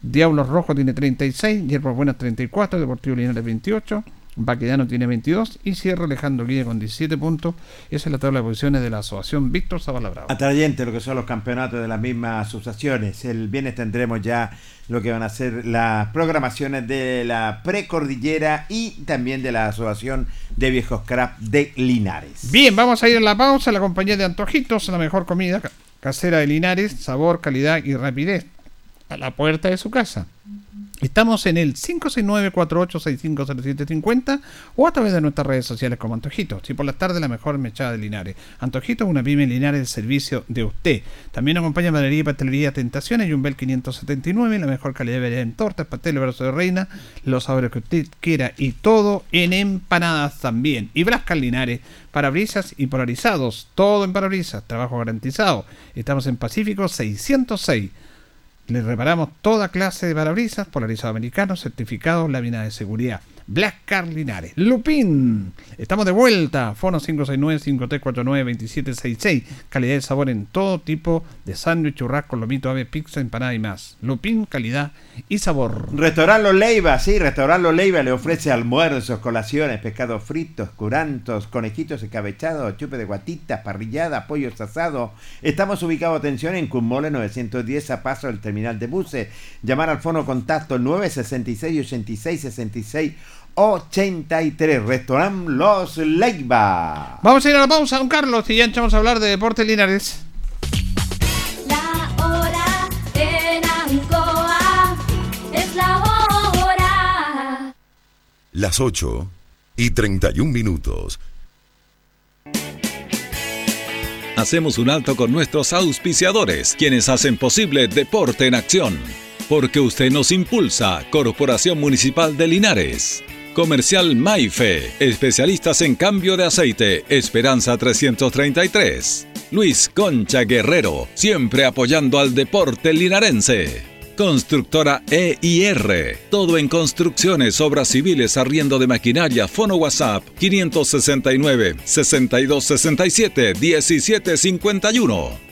Diablos Rojo tiene 36, Hierbas Buenas 34, Deportivo Linares 28, Baquedano tiene 22 y cierra Alejandro Guille con 17 puntos. Esa es la tabla de posiciones de la asociación Víctor Zavala Bravo. Atrayente lo que son los campeonatos de las mismas asociaciones. El viernes tendremos ya lo que van a ser las programaciones de la precordillera y también de la asociación de viejos craft de Linares. Bien, vamos a ir a la pausa. La compañía de Antojitos, la mejor comida ca- casera de Linares, sabor, calidad y rapidez a la puerta de su casa. Estamos en el 569-48650750 o a través de nuestras redes sociales como Antojitos. Y por las tardes la mejor mechada de Linares. Antojitos, una pyme Linares al servicio de usted. También acompaña Panadería y Pastelería Tentaciones y un Bel 579, la mejor calidad de variedad en tortas, pasteles, brazo de reina, los sabores que usted quiera y todo en empanadas también. Y Blascar Linares, parabrisas y polarizados, todo en parabrisas, trabajo garantizado. Estamos en Pacífico 606. Le reparamos toda clase de parabrisas, polarizado americano, certificado, lámina de seguridad. Black Car Linares. Lupín. Estamos de vuelta. Fono 569-5349-2766. Calidad y sabor en todo tipo de sándwich, churrasco, lomito, ave, pizza, empanada y más. Lupín, calidad y sabor. Restaurant Los Leiva, sí, Restaurant Los Leiva le ofrece almuerzos, colaciones, pescados fritos, curantos, conejitos escabechados, chupe de guatitas, parrillada, pollos asados. Estamos ubicados, atención, en Cumole 910 a paso del terminal de buses. Llamar al fono contacto 966 86 66 83. Restaurant Los Leiva. Vamos a ir a la pausa, don Carlos, y ya echamos a hablar de Deportes Linares. La hora en Ancoa es la hora. Las 8 y 31 minutos. Hacemos un alto con nuestros auspiciadores, quienes hacen posible Deporte en Acción. Porque usted nos impulsa, Corporación Municipal de Linares. Comercial Maife, especialistas en cambio de aceite, Esperanza 333. Luis Concha Guerrero, siempre apoyando al deporte linarense. Constructora EIR. Todo en construcciones, obras civiles, arriendo de maquinaria. Fono WhatsApp 569 6267 1751.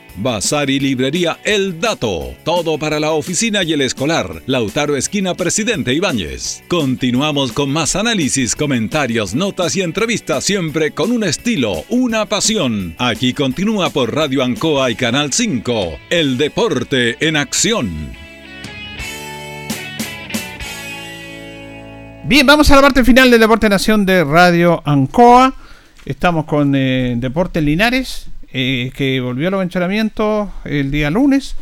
Bazar y librería El Dato. Todo para la oficina y el escolar. Lautaro Esquina Presidente Ibáñez. Continuamos con más análisis, comentarios, notas y entrevistas, siempre con un estilo, una pasión. Aquí continúa por Radio Ancoa y Canal 5. El deporte en acción. Bien, vamos a la parte final del Deporte Nación de Radio Ancoa. Estamos con eh, Deportes Linares, eh, que volvió a los entrenamientos el día lunes.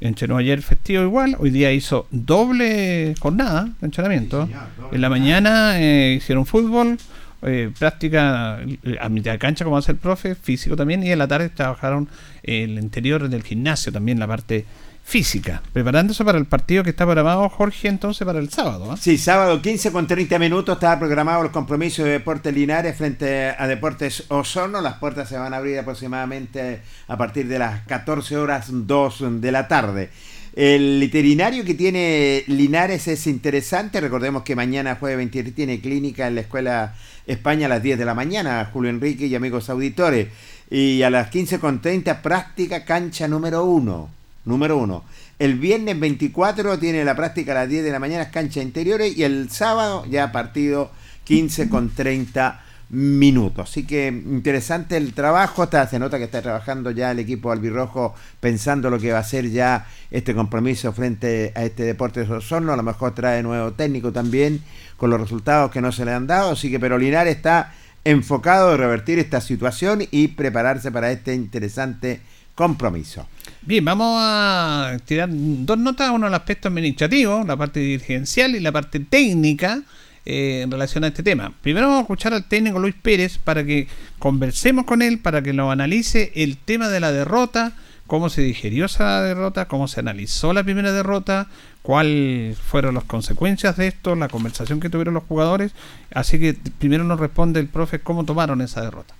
Entrenó ayer festivo igual. Hoy día hizo doble jornada de entrenamiento. En la mañana eh, hicieron fútbol, eh, práctica eh, a mitad de cancha, como hace el profe, físico también. Y en la tarde trabajaron el interior del gimnasio, también la parte física. Preparándose para el partido que está programado, Jorge, entonces para el sábado. ¿ah? Sí, sábado 15 con 30 minutos estaba programado el compromiso de Deportes Linares frente a Deportes Osorno. Las puertas se van a abrir aproximadamente a partir de las 14 horas 2 de la tarde. El veterinario que tiene Linares es interesante. Recordemos que mañana, jueves 23, tiene clínica en la Escuela España a las 10 de la mañana. Julio Enrique y amigos auditores. Y a las 15 con 30, práctica cancha número 1 número uno. El viernes 24 tiene la práctica a las 10 de la mañana, cancha interiores, y el sábado ya partido 15 con 30 minutos. Así que interesante el trabajo, está, se nota que está trabajando ya el equipo albirrojo pensando lo que va a ser ya este compromiso frente a este deporte de Osorno, a lo mejor trae nuevo técnico también con los resultados que no se le han dado, así que pero Linares está enfocado en revertir esta situación y prepararse para este interesante compromiso. Bien, vamos a tirar dos notas, uno el aspecto administrativo, la parte dirigencial y la parte técnica eh, en relación a este tema. Primero vamos a escuchar al técnico Luis Pérez para que conversemos con él, para que nos analice el tema de la derrota, cómo se digerió esa derrota, cómo se analizó la primera derrota, cuáles fueron las consecuencias de esto, la conversación que tuvieron los jugadores. Así que primero nos responde el profe cómo tomaron esa derrota.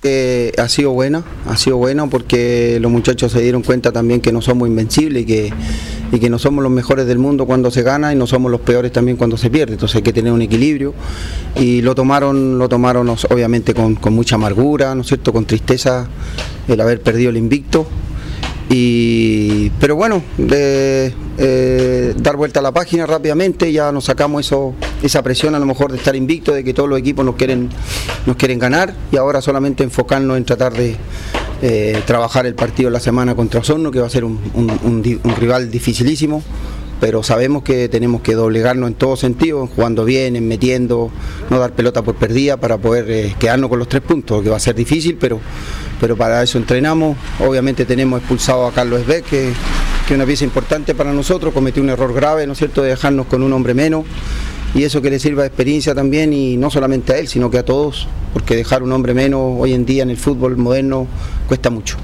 Ha sido buena, ha sido buena porque los muchachos se dieron cuenta también que no somos invencibles y que, y que no somos los mejores del mundo cuando se gana y no somos los peores también cuando se pierde. Entonces hay que tener un equilibrio y lo tomaron, lo tomaron obviamente con, con mucha amargura, ¿no es cierto? Con tristeza el haber perdido el invicto. Y, pero bueno, de, eh, dar vuelta a la página rápidamente, ya nos sacamos eso, esa presión a lo mejor de estar invicto, de que todos los equipos nos quieren, nos quieren ganar y ahora solamente enfocarnos en tratar de eh, trabajar el partido la semana contra Osorno, que va a ser un rival dificilísimo pero sabemos que tenemos que doblegarnos en todo sentido, jugando bien, en metiendo, no dar pelota por perdida para poder eh, quedarnos con los tres puntos, que va a ser difícil, pero, pero para eso entrenamos. Obviamente tenemos expulsado a Carlos Esbeck, que, que es una pieza importante para nosotros, cometió un error grave, ¿no es cierto?, de dejarnos con un hombre menos. Y eso que le sirva de experiencia también, y no solamente a él, sino que a todos, porque dejar un hombre menos hoy en día en el fútbol moderno cuesta mucho.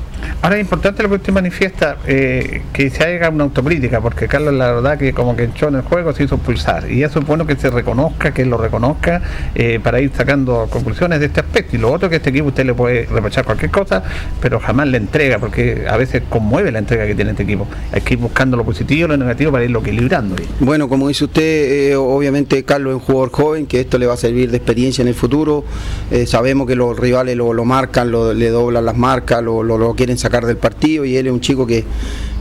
Ahora es importante lo que usted manifiesta, eh, que se haga una autocrítica, porque Carlos la verdad que como que echó en el juego se hizo pulsar. Y eso es bueno que se reconozca, que lo reconozca, eh, para ir sacando conclusiones de este aspecto. Y lo otro que este equipo usted le puede reprochar cualquier cosa, pero jamás le entrega, porque a veces conmueve la entrega que tiene este equipo. Hay que ir buscando lo positivo y lo negativo para irlo equilibrando. Bueno, como dice usted, eh, obviamente Carlos es un jugador joven, que esto le va a servir de experiencia en el futuro. Sabemos que los rivales lo, marcan, le doblan las marcas, lo quieren sacar del partido y él es un chico que,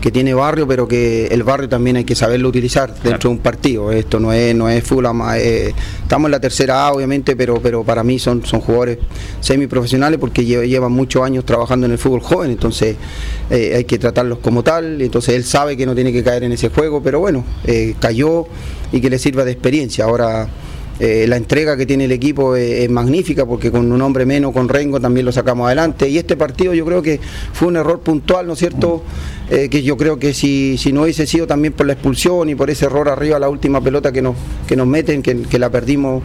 que tiene barrio, pero que el barrio también hay que saberlo utilizar dentro de un partido. Esto no es, no es fútbol, eh, estamos en la tercera A, obviamente, pero, pero para mí son, son jugadores semiprofesionales porque lle- llevan muchos años trabajando en el fútbol joven, entonces eh, hay que tratarlos como tal, entonces él sabe que no tiene que caer en ese juego, pero bueno, eh, cayó y que le sirva de experiencia. Ahora eh, la entrega que tiene el equipo es, magnífica porque con un hombre menos, con Rengo también lo sacamos adelante. Y este partido yo creo que fue un error puntual, ¿no es cierto? Eh, que yo creo que si, si no hubiese sido también por la expulsión y por ese error arriba, la última pelota que nos, que nos meten, que, la perdimos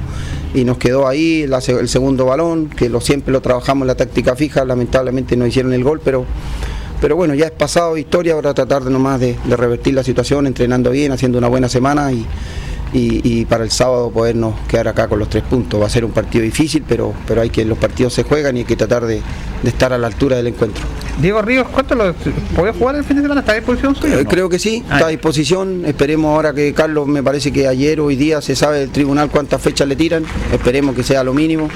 y nos quedó ahí, el segundo balón, que lo, siempre lo trabajamos en la táctica fija, lamentablemente no hicieron el gol, pero pero bueno, ya es pasado historia, ahora tratar de nomás de, de revertir la situación, entrenando bien, haciendo una buena semana y, y- y para el sábado podernos quedar acá con los tres puntos. Va a ser un partido difícil, pero, pero hay que los partidos se juegan y hay que tratar de, de estar a la altura del encuentro. Diego Ríos, ¿cuánto lo puede jugar el fin de semana? ¿Está a disposición suya? Eh, no? Creo que sí, Ah, está a disposición. Esperemos ahora que Carlos, me parece que ayer o hoy día se sabe del tribunal cuántas fechas le tiran. Esperemos que sea lo mínimo.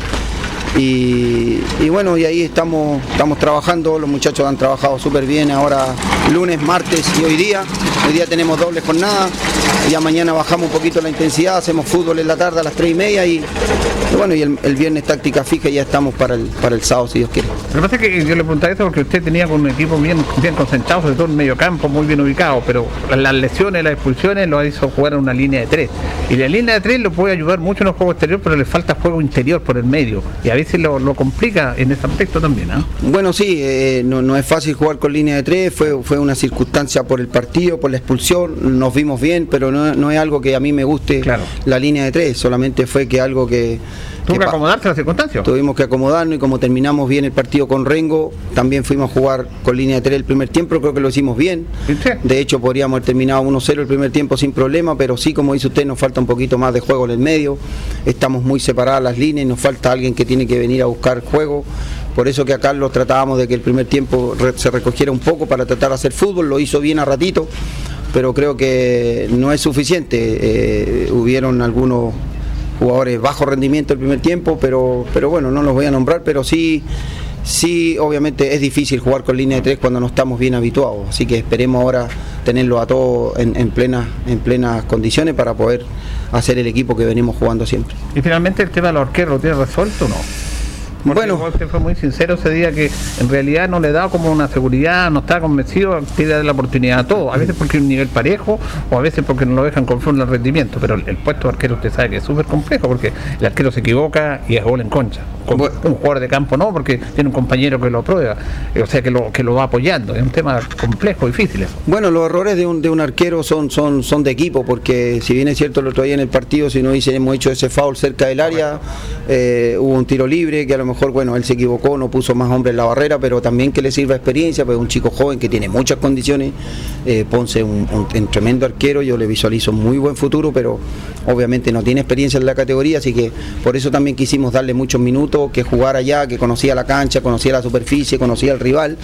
Y, bueno, y ahí estamos, estamos trabajando, los muchachos han trabajado súper bien ahora lunes, martes y hoy día. Hoy día tenemos doble jornada, ya mañana bajamos un poquito la intensidad, hacemos fútbol en la tarde a las 3 y media y, bueno, y el, viernes táctica fija y ya estamos para el, para el sábado si Dios quiere. Lo que pasa es que yo le preguntaba esto porque usted tenía con un equipo bien, bien concentrado, sobre todo en medio campo, muy bien ubicado, pero las lesiones, las expulsiones lo hizo jugar en una línea de tres. Y la línea de tres lo puede ayudar mucho en el juego exterior, pero le falta juego interior por el medio. Lo, lo complica en ese aspecto también, ¿ah? Bueno, sí, eh, no, no es fácil jugar con línea de tres, fue, fue una circunstancia por el partido, por la expulsión, nos vimos bien, pero no, no es algo que a mí me guste Claro. la línea de tres, solamente fue que algo que... Tuvo que acomodarse las circunstancias. Tuvimos que acomodarnos y como terminamos bien el partido con Rengo, también fuimos a jugar con línea de tres el primer tiempo, creo que lo hicimos bien. Sí. De hecho, podríamos haber terminado 1-0 el primer tiempo sin problema, pero sí, como dice usted, nos falta un poquito más de juego en el medio. Estamos muy separadas las líneas nos falta alguien que tiene que venir a buscar juego. Por eso que a Carlos tratábamos de que el primer tiempo se recogiera un poco para tratar de hacer fútbol, lo hizo bien a ratito, pero creo que no es suficiente. Eh, hubieron algunos jugadores bajo rendimiento el primer tiempo, pero, pero bueno, no los voy a nombrar, pero sí, sí, obviamente es difícil jugar con línea de tres cuando no estamos bien habituados, así que esperemos ahora tenerlo a todos en, en, plena, en plenas condiciones para poder hacer el equipo que venimos jugando siempre. Y finalmente el tema de los arqueros, ¿lo tiene resuelto o no? Porque Bueno. usted fue muy sincero ese día que en realidad no le da como una seguridad, no está convencido, quiere darle la oportunidad a todo. A veces porque es un nivel parejo o a veces porque no lo dejan conforme al rendimiento. Pero el, el puesto de arquero usted sabe que es súper complejo porque el arquero se equivoca y es gol en concha. Con Bueno. un jugador de campo no, porque tiene un compañero que lo aprueba, eh, o sea que lo, que lo va apoyando. Es un tema complejo, difícil. eso. Bueno, los errores de un, de un arquero son, son, son de equipo, porque si bien es cierto el otro día en el partido, si no hubiésemos hecho ese foul cerca del área, eh, hubo un tiro libre que a lo mejor, bueno, él se equivocó, no puso más hombres en la barrera, pero también que le sirva experiencia, pues es un chico joven que tiene muchas condiciones, eh, Ponce un, tremendo arquero, yo le visualizo muy buen futuro, pero obviamente no tiene experiencia en la categoría, así que por eso también quisimos darle muchos minutos, que jugara allá, que conocía la cancha, conocía la superficie, conocía al rival.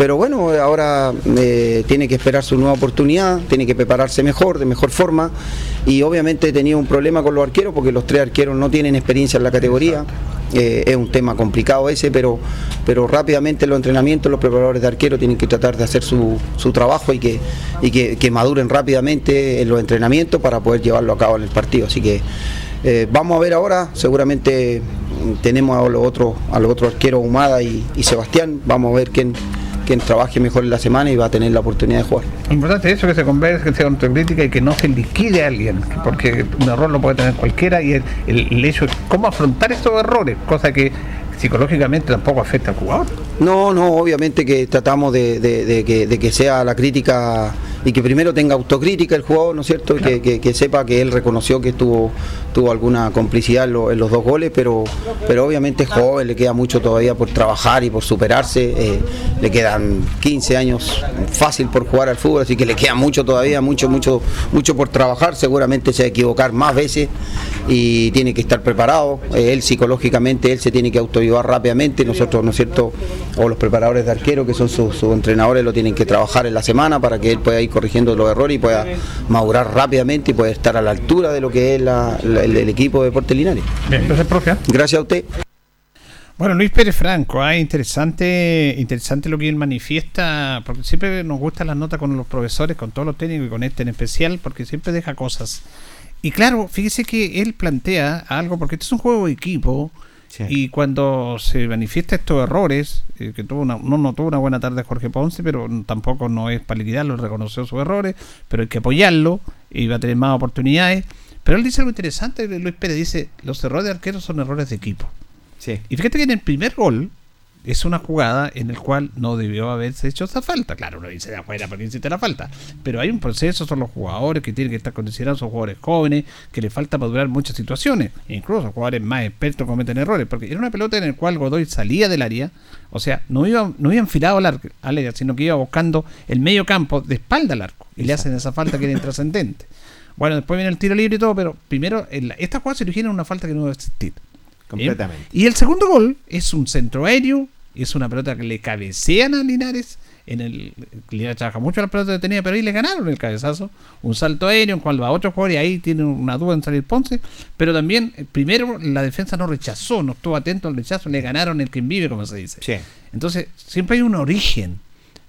Pero bueno, ahora eh, tiene que esperar su nueva oportunidad, tiene que prepararse mejor, de mejor forma. Y obviamente tenía un problema con los arqueros, porque los tres arqueros no tienen experiencia en la categoría. Eh, es un tema complicado ese, pero, pero rápidamente en los entrenamientos los preparadores de arquero tienen que tratar de hacer su, su trabajo y, que, y que, que maduren rápidamente en los entrenamientos para poder llevarlo a cabo en el partido. Así que eh, vamos a ver ahora, seguramente mm, tenemos a los otros a los otros arqueros Humada y, y Sebastián, vamos a ver quién, quién trabaje mejor en la semana y va a tener la oportunidad de jugar. Lo importante es eso, que se converse, que sea autocrítica y que no se liquide a alguien, porque un error lo puede tener cualquiera y el, hecho de cómo afrontar esos errores, cosa que psicológicamente tampoco afecta al jugador. No, no, obviamente que tratamos de, de- de que, de que sea la crítica y que primero tenga autocrítica el jugador, ¿no es cierto? Y Que, que- que sepa que él reconoció que tuvo, tuvo alguna complicidad en, lo- en los dos goles, pero, pero obviamente es joven, le queda mucho todavía por trabajar y por superarse. eh, le quedan 15 años fácil por jugar al fútbol, así que le queda mucho todavía, mucho, mucho, mucho por trabajar. Seguramente se va a equivocar más veces y tiene que estar preparado. Eh, él psicológicamente, él se tiene que autoayudar rápidamente. Nosotros, ¿no es cierto? O los preparadores de arquero, que son sus, sus entrenadores, lo tienen que trabajar en la semana para que él pueda ir corrigiendo los errores y pueda madurar rápidamente y pueda estar a la altura de lo que es la- la- el, el equipo de Deportes Linares. Bien, entonces, profe. Gracias a usted. Bueno, Luis Pérez Franco, ah, interesante, interesante lo que él manifiesta, porque siempre nos gustan las notas con los profesores, con todos los técnicos y con este en especial, porque siempre deja cosas. Y claro, fíjese que él plantea algo, porque este es un juego de equipo, Sí. y cuando se manifiesta estos errores, eh, que tuvo una, no, no tuvo una buena tarde Jorge Ponce, pero tampoco no es para liquidarlo, reconoció sus errores, pero hay que apoyarlo, y va a tener más oportunidades. Pero él dice algo interesante, Luis Pérez dice, los errores de arqueros son errores de equipo. Sí. Y fíjate que en el primer gol es una jugada en el cual no debió haberse hecho esa falta. Claro, uno dice de afuera porque hiciste la falta. Pero hay un proceso, son los jugadores que tienen que estar considerados, son jugadores jóvenes, que les falta madurar muchas situaciones. Incluso jugadores más expertos cometen errores. Porque era una pelota en la cual Godoy salía del área. O sea, no iba, no iba enfilado al, arco, al área, sino que iba buscando el medio campo de espalda al arco. Y le hacen esa falta que era intrascendente. Bueno, después viene el tiro libre y todo, pero primero, el- esta jugada se origina en una falta que no debe existir. Completamente. Y el segundo gol es un centro aéreo, es una pelota que le cabecean a Linares. En el Linares trabaja mucho la pelota detenida, pero ahí le ganaron el cabezazo. Un salto aéreo en cual va otro jugador y ahí tiene una duda en salir Ponce. Pero también, eh, primero, la defensa no rechazó, no estuvo atento al rechazo, le ganaron el quien vive, como se dice. Sí. Entonces, siempre hay un origen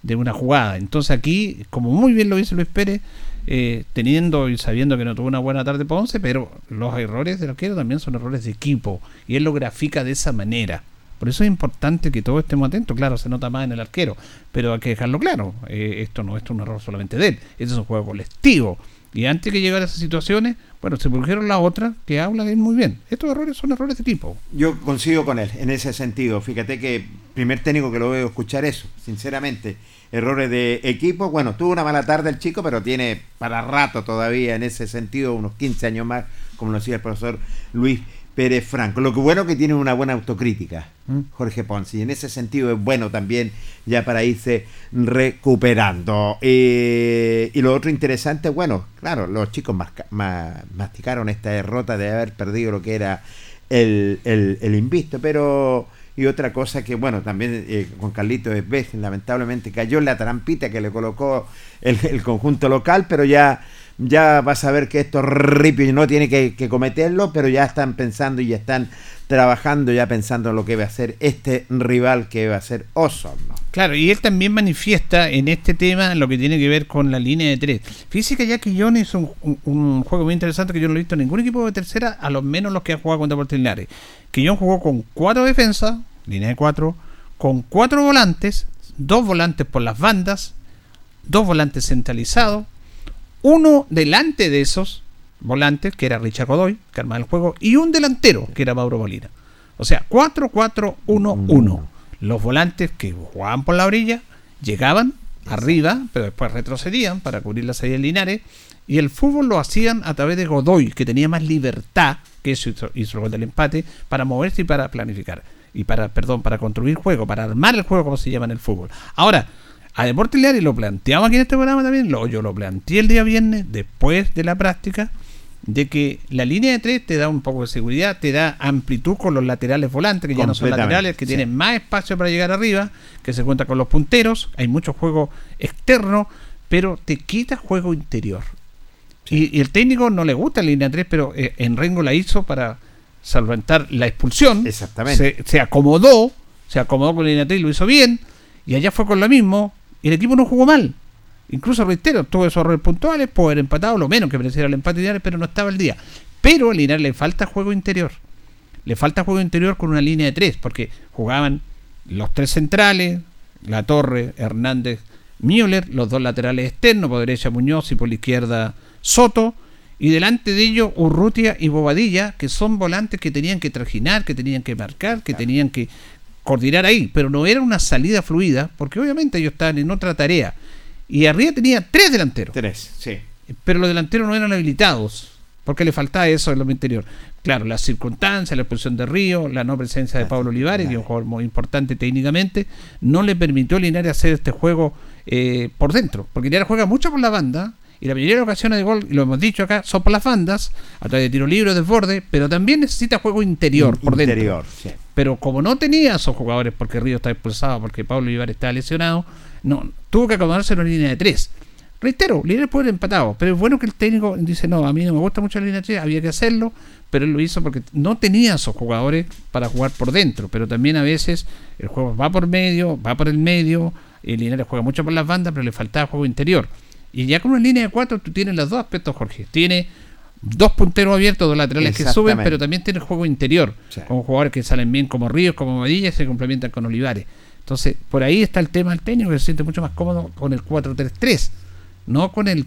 de una jugada. Entonces aquí, como muy bien lo dice Luis Pérez, eh, teniendo y sabiendo que no tuvo una buena tarde Ponce, pero los errores del arquero también son errores de equipo y él lo grafica de esa manera. Por eso es importante que todos estemos atentos. Claro, se nota más en el arquero, pero hay que dejarlo claro. eh, esto no es un error solamente de él, este es un juego colectivo. Y antes que llegar a esas situaciones, bueno, se produjeron la otra que habla de él muy bien. Estos errores son errores de equipo. Yo coincido con él en ese sentido. Fíjate que primer técnico que lo veo escuchar eso, sinceramente. Errores de equipo. Bueno, tuvo una mala tarde el chico, pero tiene para rato todavía en ese sentido, unos 15 años más, como lo decía el profesor Luis Pérez Franco. Lo que bueno que tiene una buena autocrítica, Jorge Ponce. Y en ese sentido es bueno también ya para irse recuperando. Eh, y lo otro interesante, bueno, claro, los chicos masticaron esta derrota de haber perdido lo que era el, el, el invisto, pero... Y otra cosa que, bueno, también eh, con Carlito Esbez, lamentablemente cayó en la trampita que le colocó el, el conjunto local, pero ya, ya vas a ver que estos ripios no tiene que, que cometerlo, pero ya están pensando y ya están trabajando, ya pensando en lo que va a ser este rival que va a ser Osorno. Claro, y él también manifiesta en este tema lo que tiene que ver con la línea de tres. Que ya Quillón es un, juego muy interesante que yo no he visto en ningún equipo de tercera, a lo menos los que han jugado contra Deportes Linares. Quillón jugó con cuatro defensas, línea de cuatro, con cuatro volantes, dos volantes por las bandas, dos volantes centralizados, uno delante de esos volantes, que era Richard Godoy, que armaba el juego, y un delantero, que era Mauro Molina. O sea, 4-4-1-1. Los volantes que jugaban por la orilla llegaban arriba, pero después retrocedían para cubrir la salida de Linares. Y el fútbol lo hacían a través de Godoy, que tenía más libertad, que eso hizo, hizo el gol del empate, para moverse y para planificar. Y para, perdón, para construir juego, para armar el juego, como se llama en el fútbol. Ahora, a Deportes Linares lo planteamos aquí en este programa también, lo, yo lo planteé el día viernes, después de la práctica, de que la línea de tres te da un poco de seguridad, te da amplitud con los laterales volantes, que ya no son laterales, que sí. tienen más espacio para llegar arriba, que se cuenta con los punteros, hay mucho juego externo, pero te quita juego interior. Y, y el técnico no le gusta la línea 3, pero eh, en Rengo la hizo para solventar la expulsión. Exactamente. Se, se acomodó, se acomodó con la línea 3 y lo hizo bien. Y allá fue con lo mismo. Y el equipo no jugó mal. Incluso, reitero, tuvo esos errores puntuales, pudo haber empatado, lo menos que mereciera el empate ideal, pero no estaba el día. Pero a Linares le falta juego interior. Le falta juego interior con una línea de tres, porque jugaban los tres centrales, La Torre, Hernández, Müller, los dos laterales externos, por derecha Muñoz y por la izquierda Soto, y delante de ellos Urrutia y Bobadilla, que son volantes que tenían que trajinar, que tenían que marcar, que tenían que coordinar ahí, pero no era una salida fluida, porque obviamente ellos estaban en otra tarea. Y arriba tenía tres delanteros. Tres, sí. Pero los delanteros no eran habilitados, porque le faltaba eso en lo interior. Claro, las circunstancias, la expulsión de Río, la no presencia de Pablo Olivares, que es un jugador muy importante técnicamente, no le permitió a Linares hacer este juego eh, por dentro, porque Linares juega mucho por la banda, y la mayoría de ocasiones de gol, y lo hemos dicho acá, son por las bandas, a través de tiro libre o desborde, pero también necesita juego interior, por dentro. Interior, sí. Pero como no tenía esos jugadores, porque Río está expulsado, porque Pablo Olivares está lesionado, no, tuvo que acomodarse en una línea de tres. Reitero, Linares puede haber empatado, pero es bueno que el técnico dice, no, a mí no me gusta mucho la línea de tres, había que hacerlo, pero él lo hizo porque no tenía esos jugadores para jugar por dentro, pero también a veces el juego va por medio, va por el medio, y Linares juega mucho por las bandas, pero le faltaba juego interior. Y ya con una línea de cuatro tú tienes los dos aspectos, Jorge. Tiene dos punteros abiertos, dos laterales que suben, pero también tiene juego interior, Sí. con jugadores que salen bien como Ríos, como Madilla, y se complementan con Olivares. Entonces, por ahí está el tema del técnico, que se siente mucho más cómodo con el 4-3-3, no con el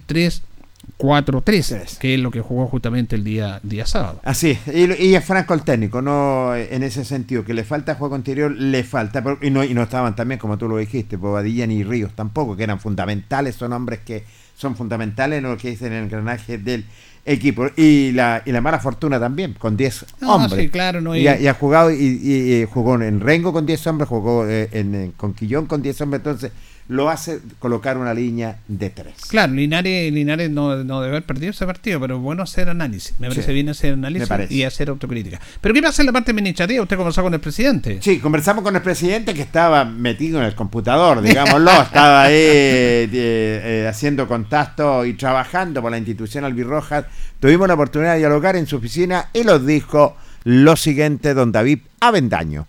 3-4-3, que es lo que jugó justamente el día, día sábado. Así es, y, y es franco el técnico, no en ese sentido, que le falta juego interior, le falta, pero- y no, y no estaban también, como tú lo dijiste, Bobadilla ni Ríos tampoco, que eran fundamentales, son hombres que son fundamentales en lo que dicen en el engranaje del equipo. Y la, y la mala fortuna también, con 10 No, hombres. sí, claro, no, y, y- ha, y ha jugado, y, jugó en Rengo con 10 hombres, jugó eh, en, en Conquillón con 10 hombres, entonces lo hace colocar una línea de 3. Claro, Linares, Linares no, no debe haber perdido ese partido, pero bueno hacer análisis. Me parece Sí, bien hacer análisis y hacer autocrítica. Pero ¿qué pasa en la parte administrativa? Usted conversó con el presidente. Sí, conversamos con el presidente que estaba metido en el computador, digámoslo, estaba ahí eh, eh, haciendo contacto y trabajando por la institución albirroja. Tuvimos la oportunidad de dialogar en su oficina y nos dijo lo siguiente, don David Avendaño.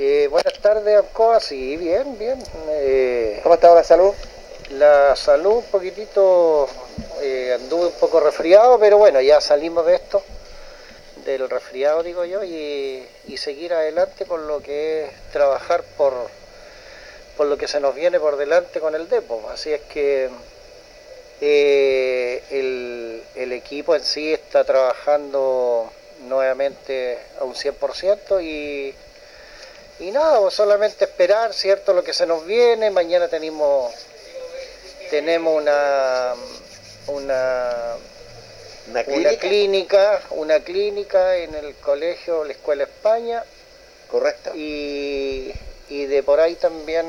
Eh, buenas tardes, Alcoa. Sí, bien, bien. Eh, ¿Cómo está la salud? La salud un poquitito eh, anduve un poco resfriado, pero bueno, ya salimos de esto, del resfriado digo yo, y, seguir adelante con lo que es trabajar por, por lo que se nos viene por delante con el Depo. Así es que el, el equipo en sí está trabajando nuevamente a un 100% y, y nada, solamente esperar, ¿cierto? Lo que se nos viene. Mañana tenemos, tenemos una, una, ¿Una clínica, una clínica en el colegio, la Escuela España, Correcto. y, y de por ahí también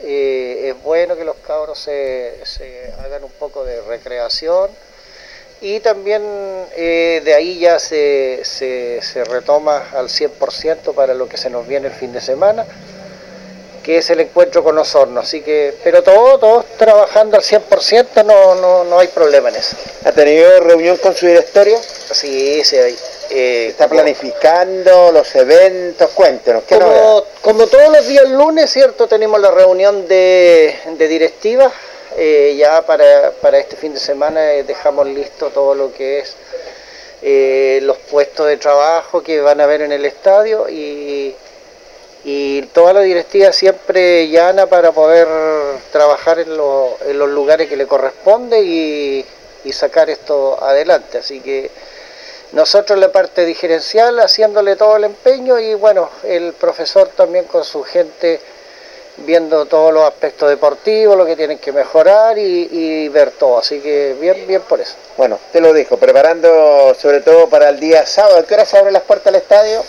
eh, es bueno que los cabros se, se hagan un poco de recreación y también eh, de ahí ya se, se, se retoma al 100% para lo que se nos viene el fin de semana que es el encuentro con Osorno, así que, pero todo, todos trabajando al 100%, no, no, no hay problema en eso. ¿Ha tenido reunión con su directorio? Sí, sí, hay. eh, ¿Está como- planificando los eventos? Cuéntenos, ¿qué novedad? como, como todos los días lunes, ¿cierto? Tenemos la reunión de, de directivas. Eh, ya para, para este fin de semana eh, dejamos listo todo lo que es eh, los puestos de trabajo que van a haber en el estadio y, y toda la directiva siempre llana para poder trabajar en, lo- en los lugares que le corresponde y, y sacar esto adelante. Así que nosotros la parte dirigencial haciéndole todo el empeño y bueno, el profesor también con su gente viendo todos los aspectos deportivos, lo que tienen que mejorar y, y ver todo. Así que bien, bien por eso. Bueno, te lo dijo, preparando sobre todo para el día sábado. ¿A qué hora se abren las puertas del estadio?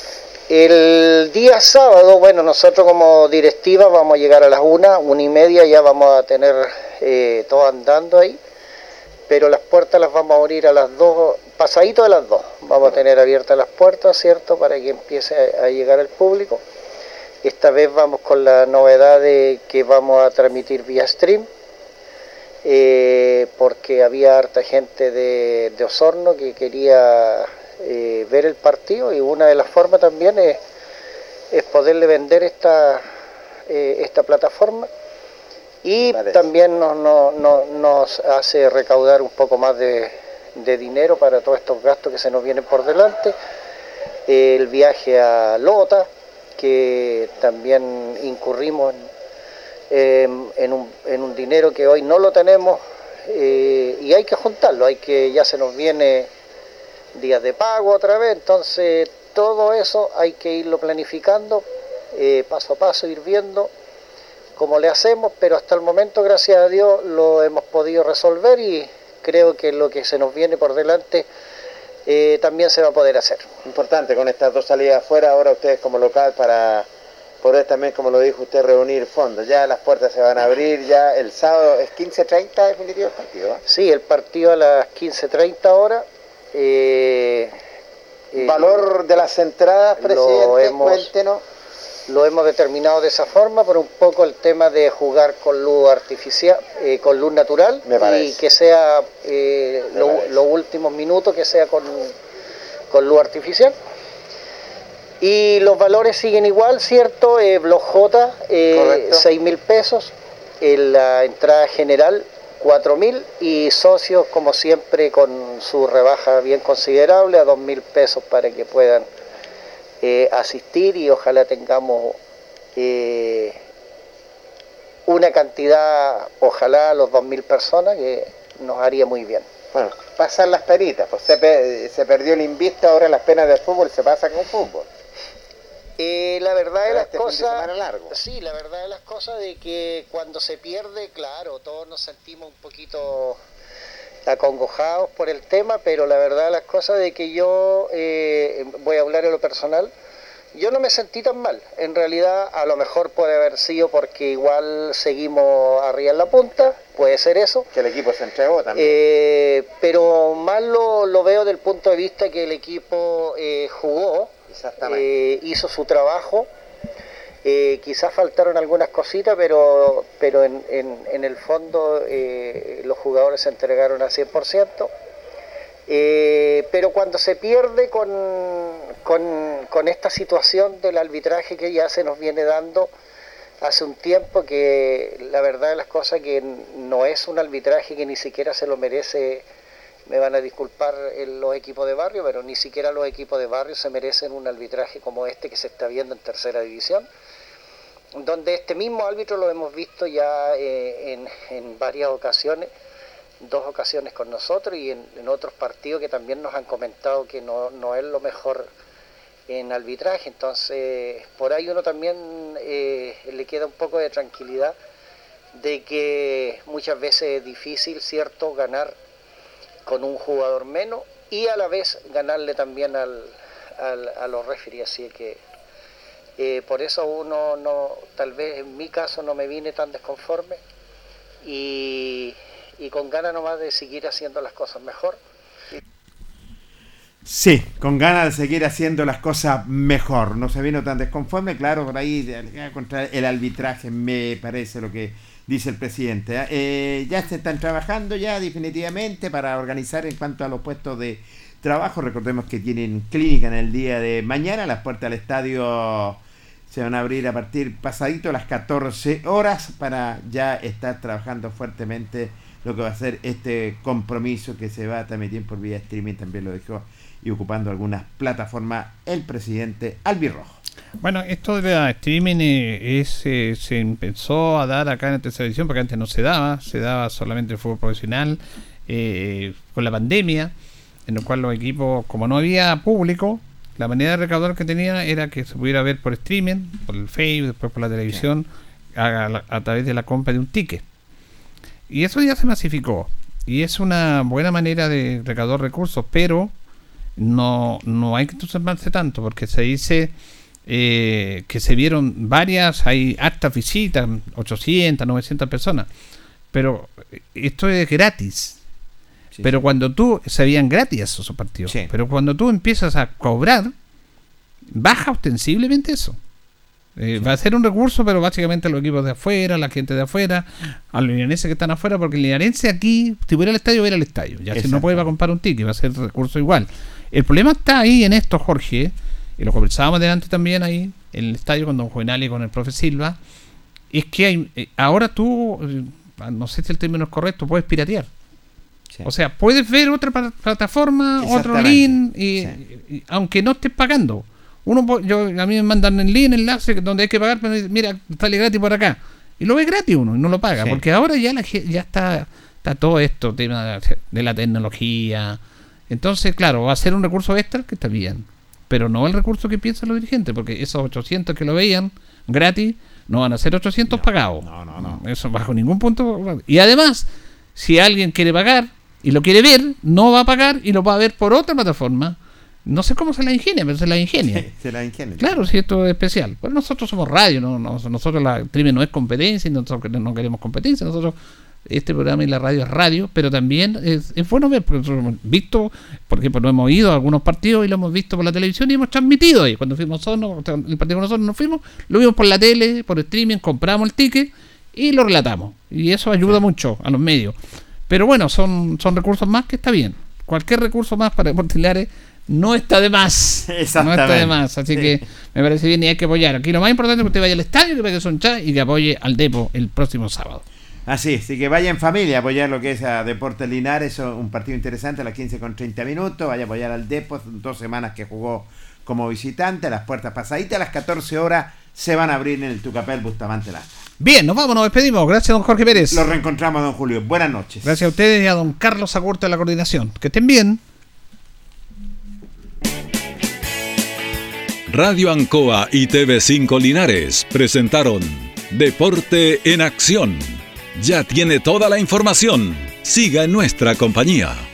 El día sábado, bueno, nosotros como directiva vamos a llegar a las una, una y media, ya vamos a tener eh, todo andando ahí, pero las puertas las vamos a abrir a las dos, pasadito de las dos, vamos a tener abiertas las puertas, ¿cierto?, para que empiece a, a llegar el público. Esta vez vamos con la novedad de que vamos a transmitir vía stream, eh, porque había harta gente de, de Osorno que quería eh, ver el partido y una de las formas también es, es poderle vender esta, eh, esta plataforma y también nos, nos- nos- nos hace recaudar un poco más de, de dinero para todos estos gastos que se nos vienen por delante. El viaje a Lota, que también incurrimos en, en- en un, en un dinero que hoy no lo tenemos eh, y hay que juntarlo, hay que ya se nos viene días de pago otra vez, entonces todo eso hay que irlo planificando eh, paso a paso, ir viendo cómo le hacemos, pero hasta el momento, gracias a Dios, lo hemos podido resolver y creo que lo que se nos viene por delante eh, también se va a poder hacer. Importante, con estas dos salidas afuera, ahora ustedes como local para poder también, como lo dijo usted, reunir fondos. Ya las puertas se van a abrir, ya el sábado es 15.30 definitivo el partido. ¿eh? Sí, el partido a las 15.30 horas. eh, eh, Valor de las entradas, presidente, hemos- cuéntenos. Lo hemos determinado de esa forma por un poco el tema de jugar con luz artificial, eh, con luz natural y que sea eh, lo- los últimos minutos que sea con, con luz artificial. Y los valores siguen igual, ¿cierto? Eh, Block J, eh, Correcto. 6 mil pesos. En la entrada general, 4 mil. Y socios, como siempre, con su rebaja bien considerable, a 2 mil pesos para que puedan eh, asistir y ojalá tengamos eh, una cantidad, ojalá los 2.000 personas, que nos haría muy bien. Bueno, pasan las peritas, pues se, pe- se perdió el invicto, ahora las penas del fútbol se pasa con fútbol. Eh, la verdad de las este de cosas, largo. sí, la verdad de las cosas de que cuando se pierde, claro, todos nos sentimos un poquito acongojados por el tema, pero la verdad las cosas de que yo eh, voy a hablar en lo personal, yo no me sentí tan mal. En realidad, a lo mejor puede haber sido porque igual seguimos arriba en la punta, puede ser eso. Que el equipo se entregó también. Eh, pero más lo, lo veo del punto de vista que el equipo eh, jugó, hizo su trabajo. Eh, quizás faltaron algunas cositas, pero, pero en, en- en el fondo eh, los jugadores se entregaron al 100%. Eh, pero cuando se pierde con, con- con esta situación del arbitraje que ya se nos viene dando, hace un tiempo que la verdad de las cosas que no es un arbitraje que ni siquiera se lo merece, me van a disculpar los equipos de barrio, pero ni siquiera los equipos de barrio se merecen un arbitraje como este que se está viendo en tercera división, donde este mismo árbitro lo hemos visto ya eh, en, en varias ocasiones, dos ocasiones con nosotros y en, otros partidos que también nos han comentado que no, no es lo mejor en arbitraje, entonces por ahí uno también eh, le queda un poco de tranquilidad de que muchas veces es difícil, ¿cierto?, ganar con un jugador menos y a la vez ganarle también al, al- a los referees, así que eh, por eso uno no, tal vez en mi caso no me vine tan desconforme y, y con ganas nomás de seguir haciendo las cosas mejor. Sí, con ganas de seguir haciendo las cosas mejor. No se vino tan desconforme, claro, por ahí contra el arbitraje me parece lo que dice el presidente. ¿eh? Eh, ya se están trabajando ya definitivamente para organizar en cuanto a los puestos de trabajo. Recordemos que tienen clínica en el día de mañana. Las puertas del estadio se van a abrir a partir pasadito las 14 horas para ya estar trabajando fuertemente lo que va a ser este compromiso que se va a transmitir por vía streaming, también lo dejó, y ocupando algunas plataformas el presidente Albirrojo. Bueno, esto de la streaming eh, eh, se empezó a dar acá en la tercera edición porque antes no se daba, se daba solamente el fútbol profesional eh, con la pandemia, en lo cual los equipos, como no había público, la manera de recaudar que tenía era que se pudiera ver por streaming, por el Facebook, después por la televisión, a, a través de la compra de un ticket. Y eso ya se masificó. Y es una buena manera de recaudar recursos, pero no, no hay que entusiasmarse tanto, porque se dice eh, que se vieron varias, hay hartas visitas, 800, 900 personas, pero esto es gratis. Pero cuando tú, se veían gratis esos partidos, pero cuando tú empiezas a cobrar, baja ostensiblemente eso. Eh, Va a ser un recurso, pero básicamente los equipos de afuera, la gente de afuera, a los linarenses que están afuera, porque el linarense aquí, si fuera al estadio, va a ir al estadio. Ya si no puede, va a comprar un ticket, va a ser recurso igual. El problema está ahí en esto, Jorge, y lo conversábamos delante también ahí, en el estadio con Don Juvenal y con el profe Silva, es que hay, eh, ahora tú, eh, no sé si el término es correcto, puedes piratear. O sea, puedes ver otra pla- plataforma, otro link, y, y- aunque no estés pagando. Uno, yo, a mí me mandan el link, enlace donde hay que pagar, pero mira, sale gratis por acá. Y lo ve gratis uno, y no lo paga, Sí. porque ahora ya la, ya está, está todo esto, tema de la- tecnología. Entonces, claro, va a ser un recurso extra que está bien, pero no el recurso que piensan los dirigentes, porque esos 800 que lo veían gratis no van a ser 800 pagados. No, no, no. Eso bajo ningún punto. Y además, si alguien quiere pagar y lo quiere ver, no va a pagar y lo va a ver por otra plataforma. No sé cómo se la ingenia, pero se la ingenia. Se la ingenia. Claro, si esto es especial. Pero nosotros somos radio, no, no- nosotros la crimen no es competencia, y nosotros no queremos competencia, nosotros este programa y la radio es radio, pero también es, es bueno ver, porque nosotros hemos visto, por ejemplo, no hemos ido a algunos partidos y lo hemos visto por la televisión y hemos transmitido ahí. Cuando fuimos nosotros, el partido con nosotros nos fuimos, lo vimos por la tele, por streaming, compramos el ticket y lo relatamos. Y eso ayuda mucho a los medios. Pero bueno, son, son recursos más que está bien. Cualquier recurso más para Deportes Linares no está de más. No está de más. Así Sí. que me parece bien y hay que apoyar. Aquí lo más importante es que usted vaya al estadio, que pegue son chat y que apoye al Depo el próximo sábado. Así, así que vaya en familia a apoyar lo que es a Deportes Linares, un partido interesante a las 15 con 30 minutos, vaya a apoyar al Depot, dos semanas que jugó como visitante, las puertas pasaditas, a las 14 horas se van a abrir en el Tucapel Bustamante Lastra. Bien, nos vamos, nos despedimos. Gracias, don Jorge Pérez. Lo reencontramos, don Julio. Buenas noches. Gracias a ustedes y a don Carlos Agurto de la coordinación. Que estén bien. Radio Ancoa y TV5 Linares presentaron Deporte en Acción. Ya tiene toda la información. Siga en nuestra compañía.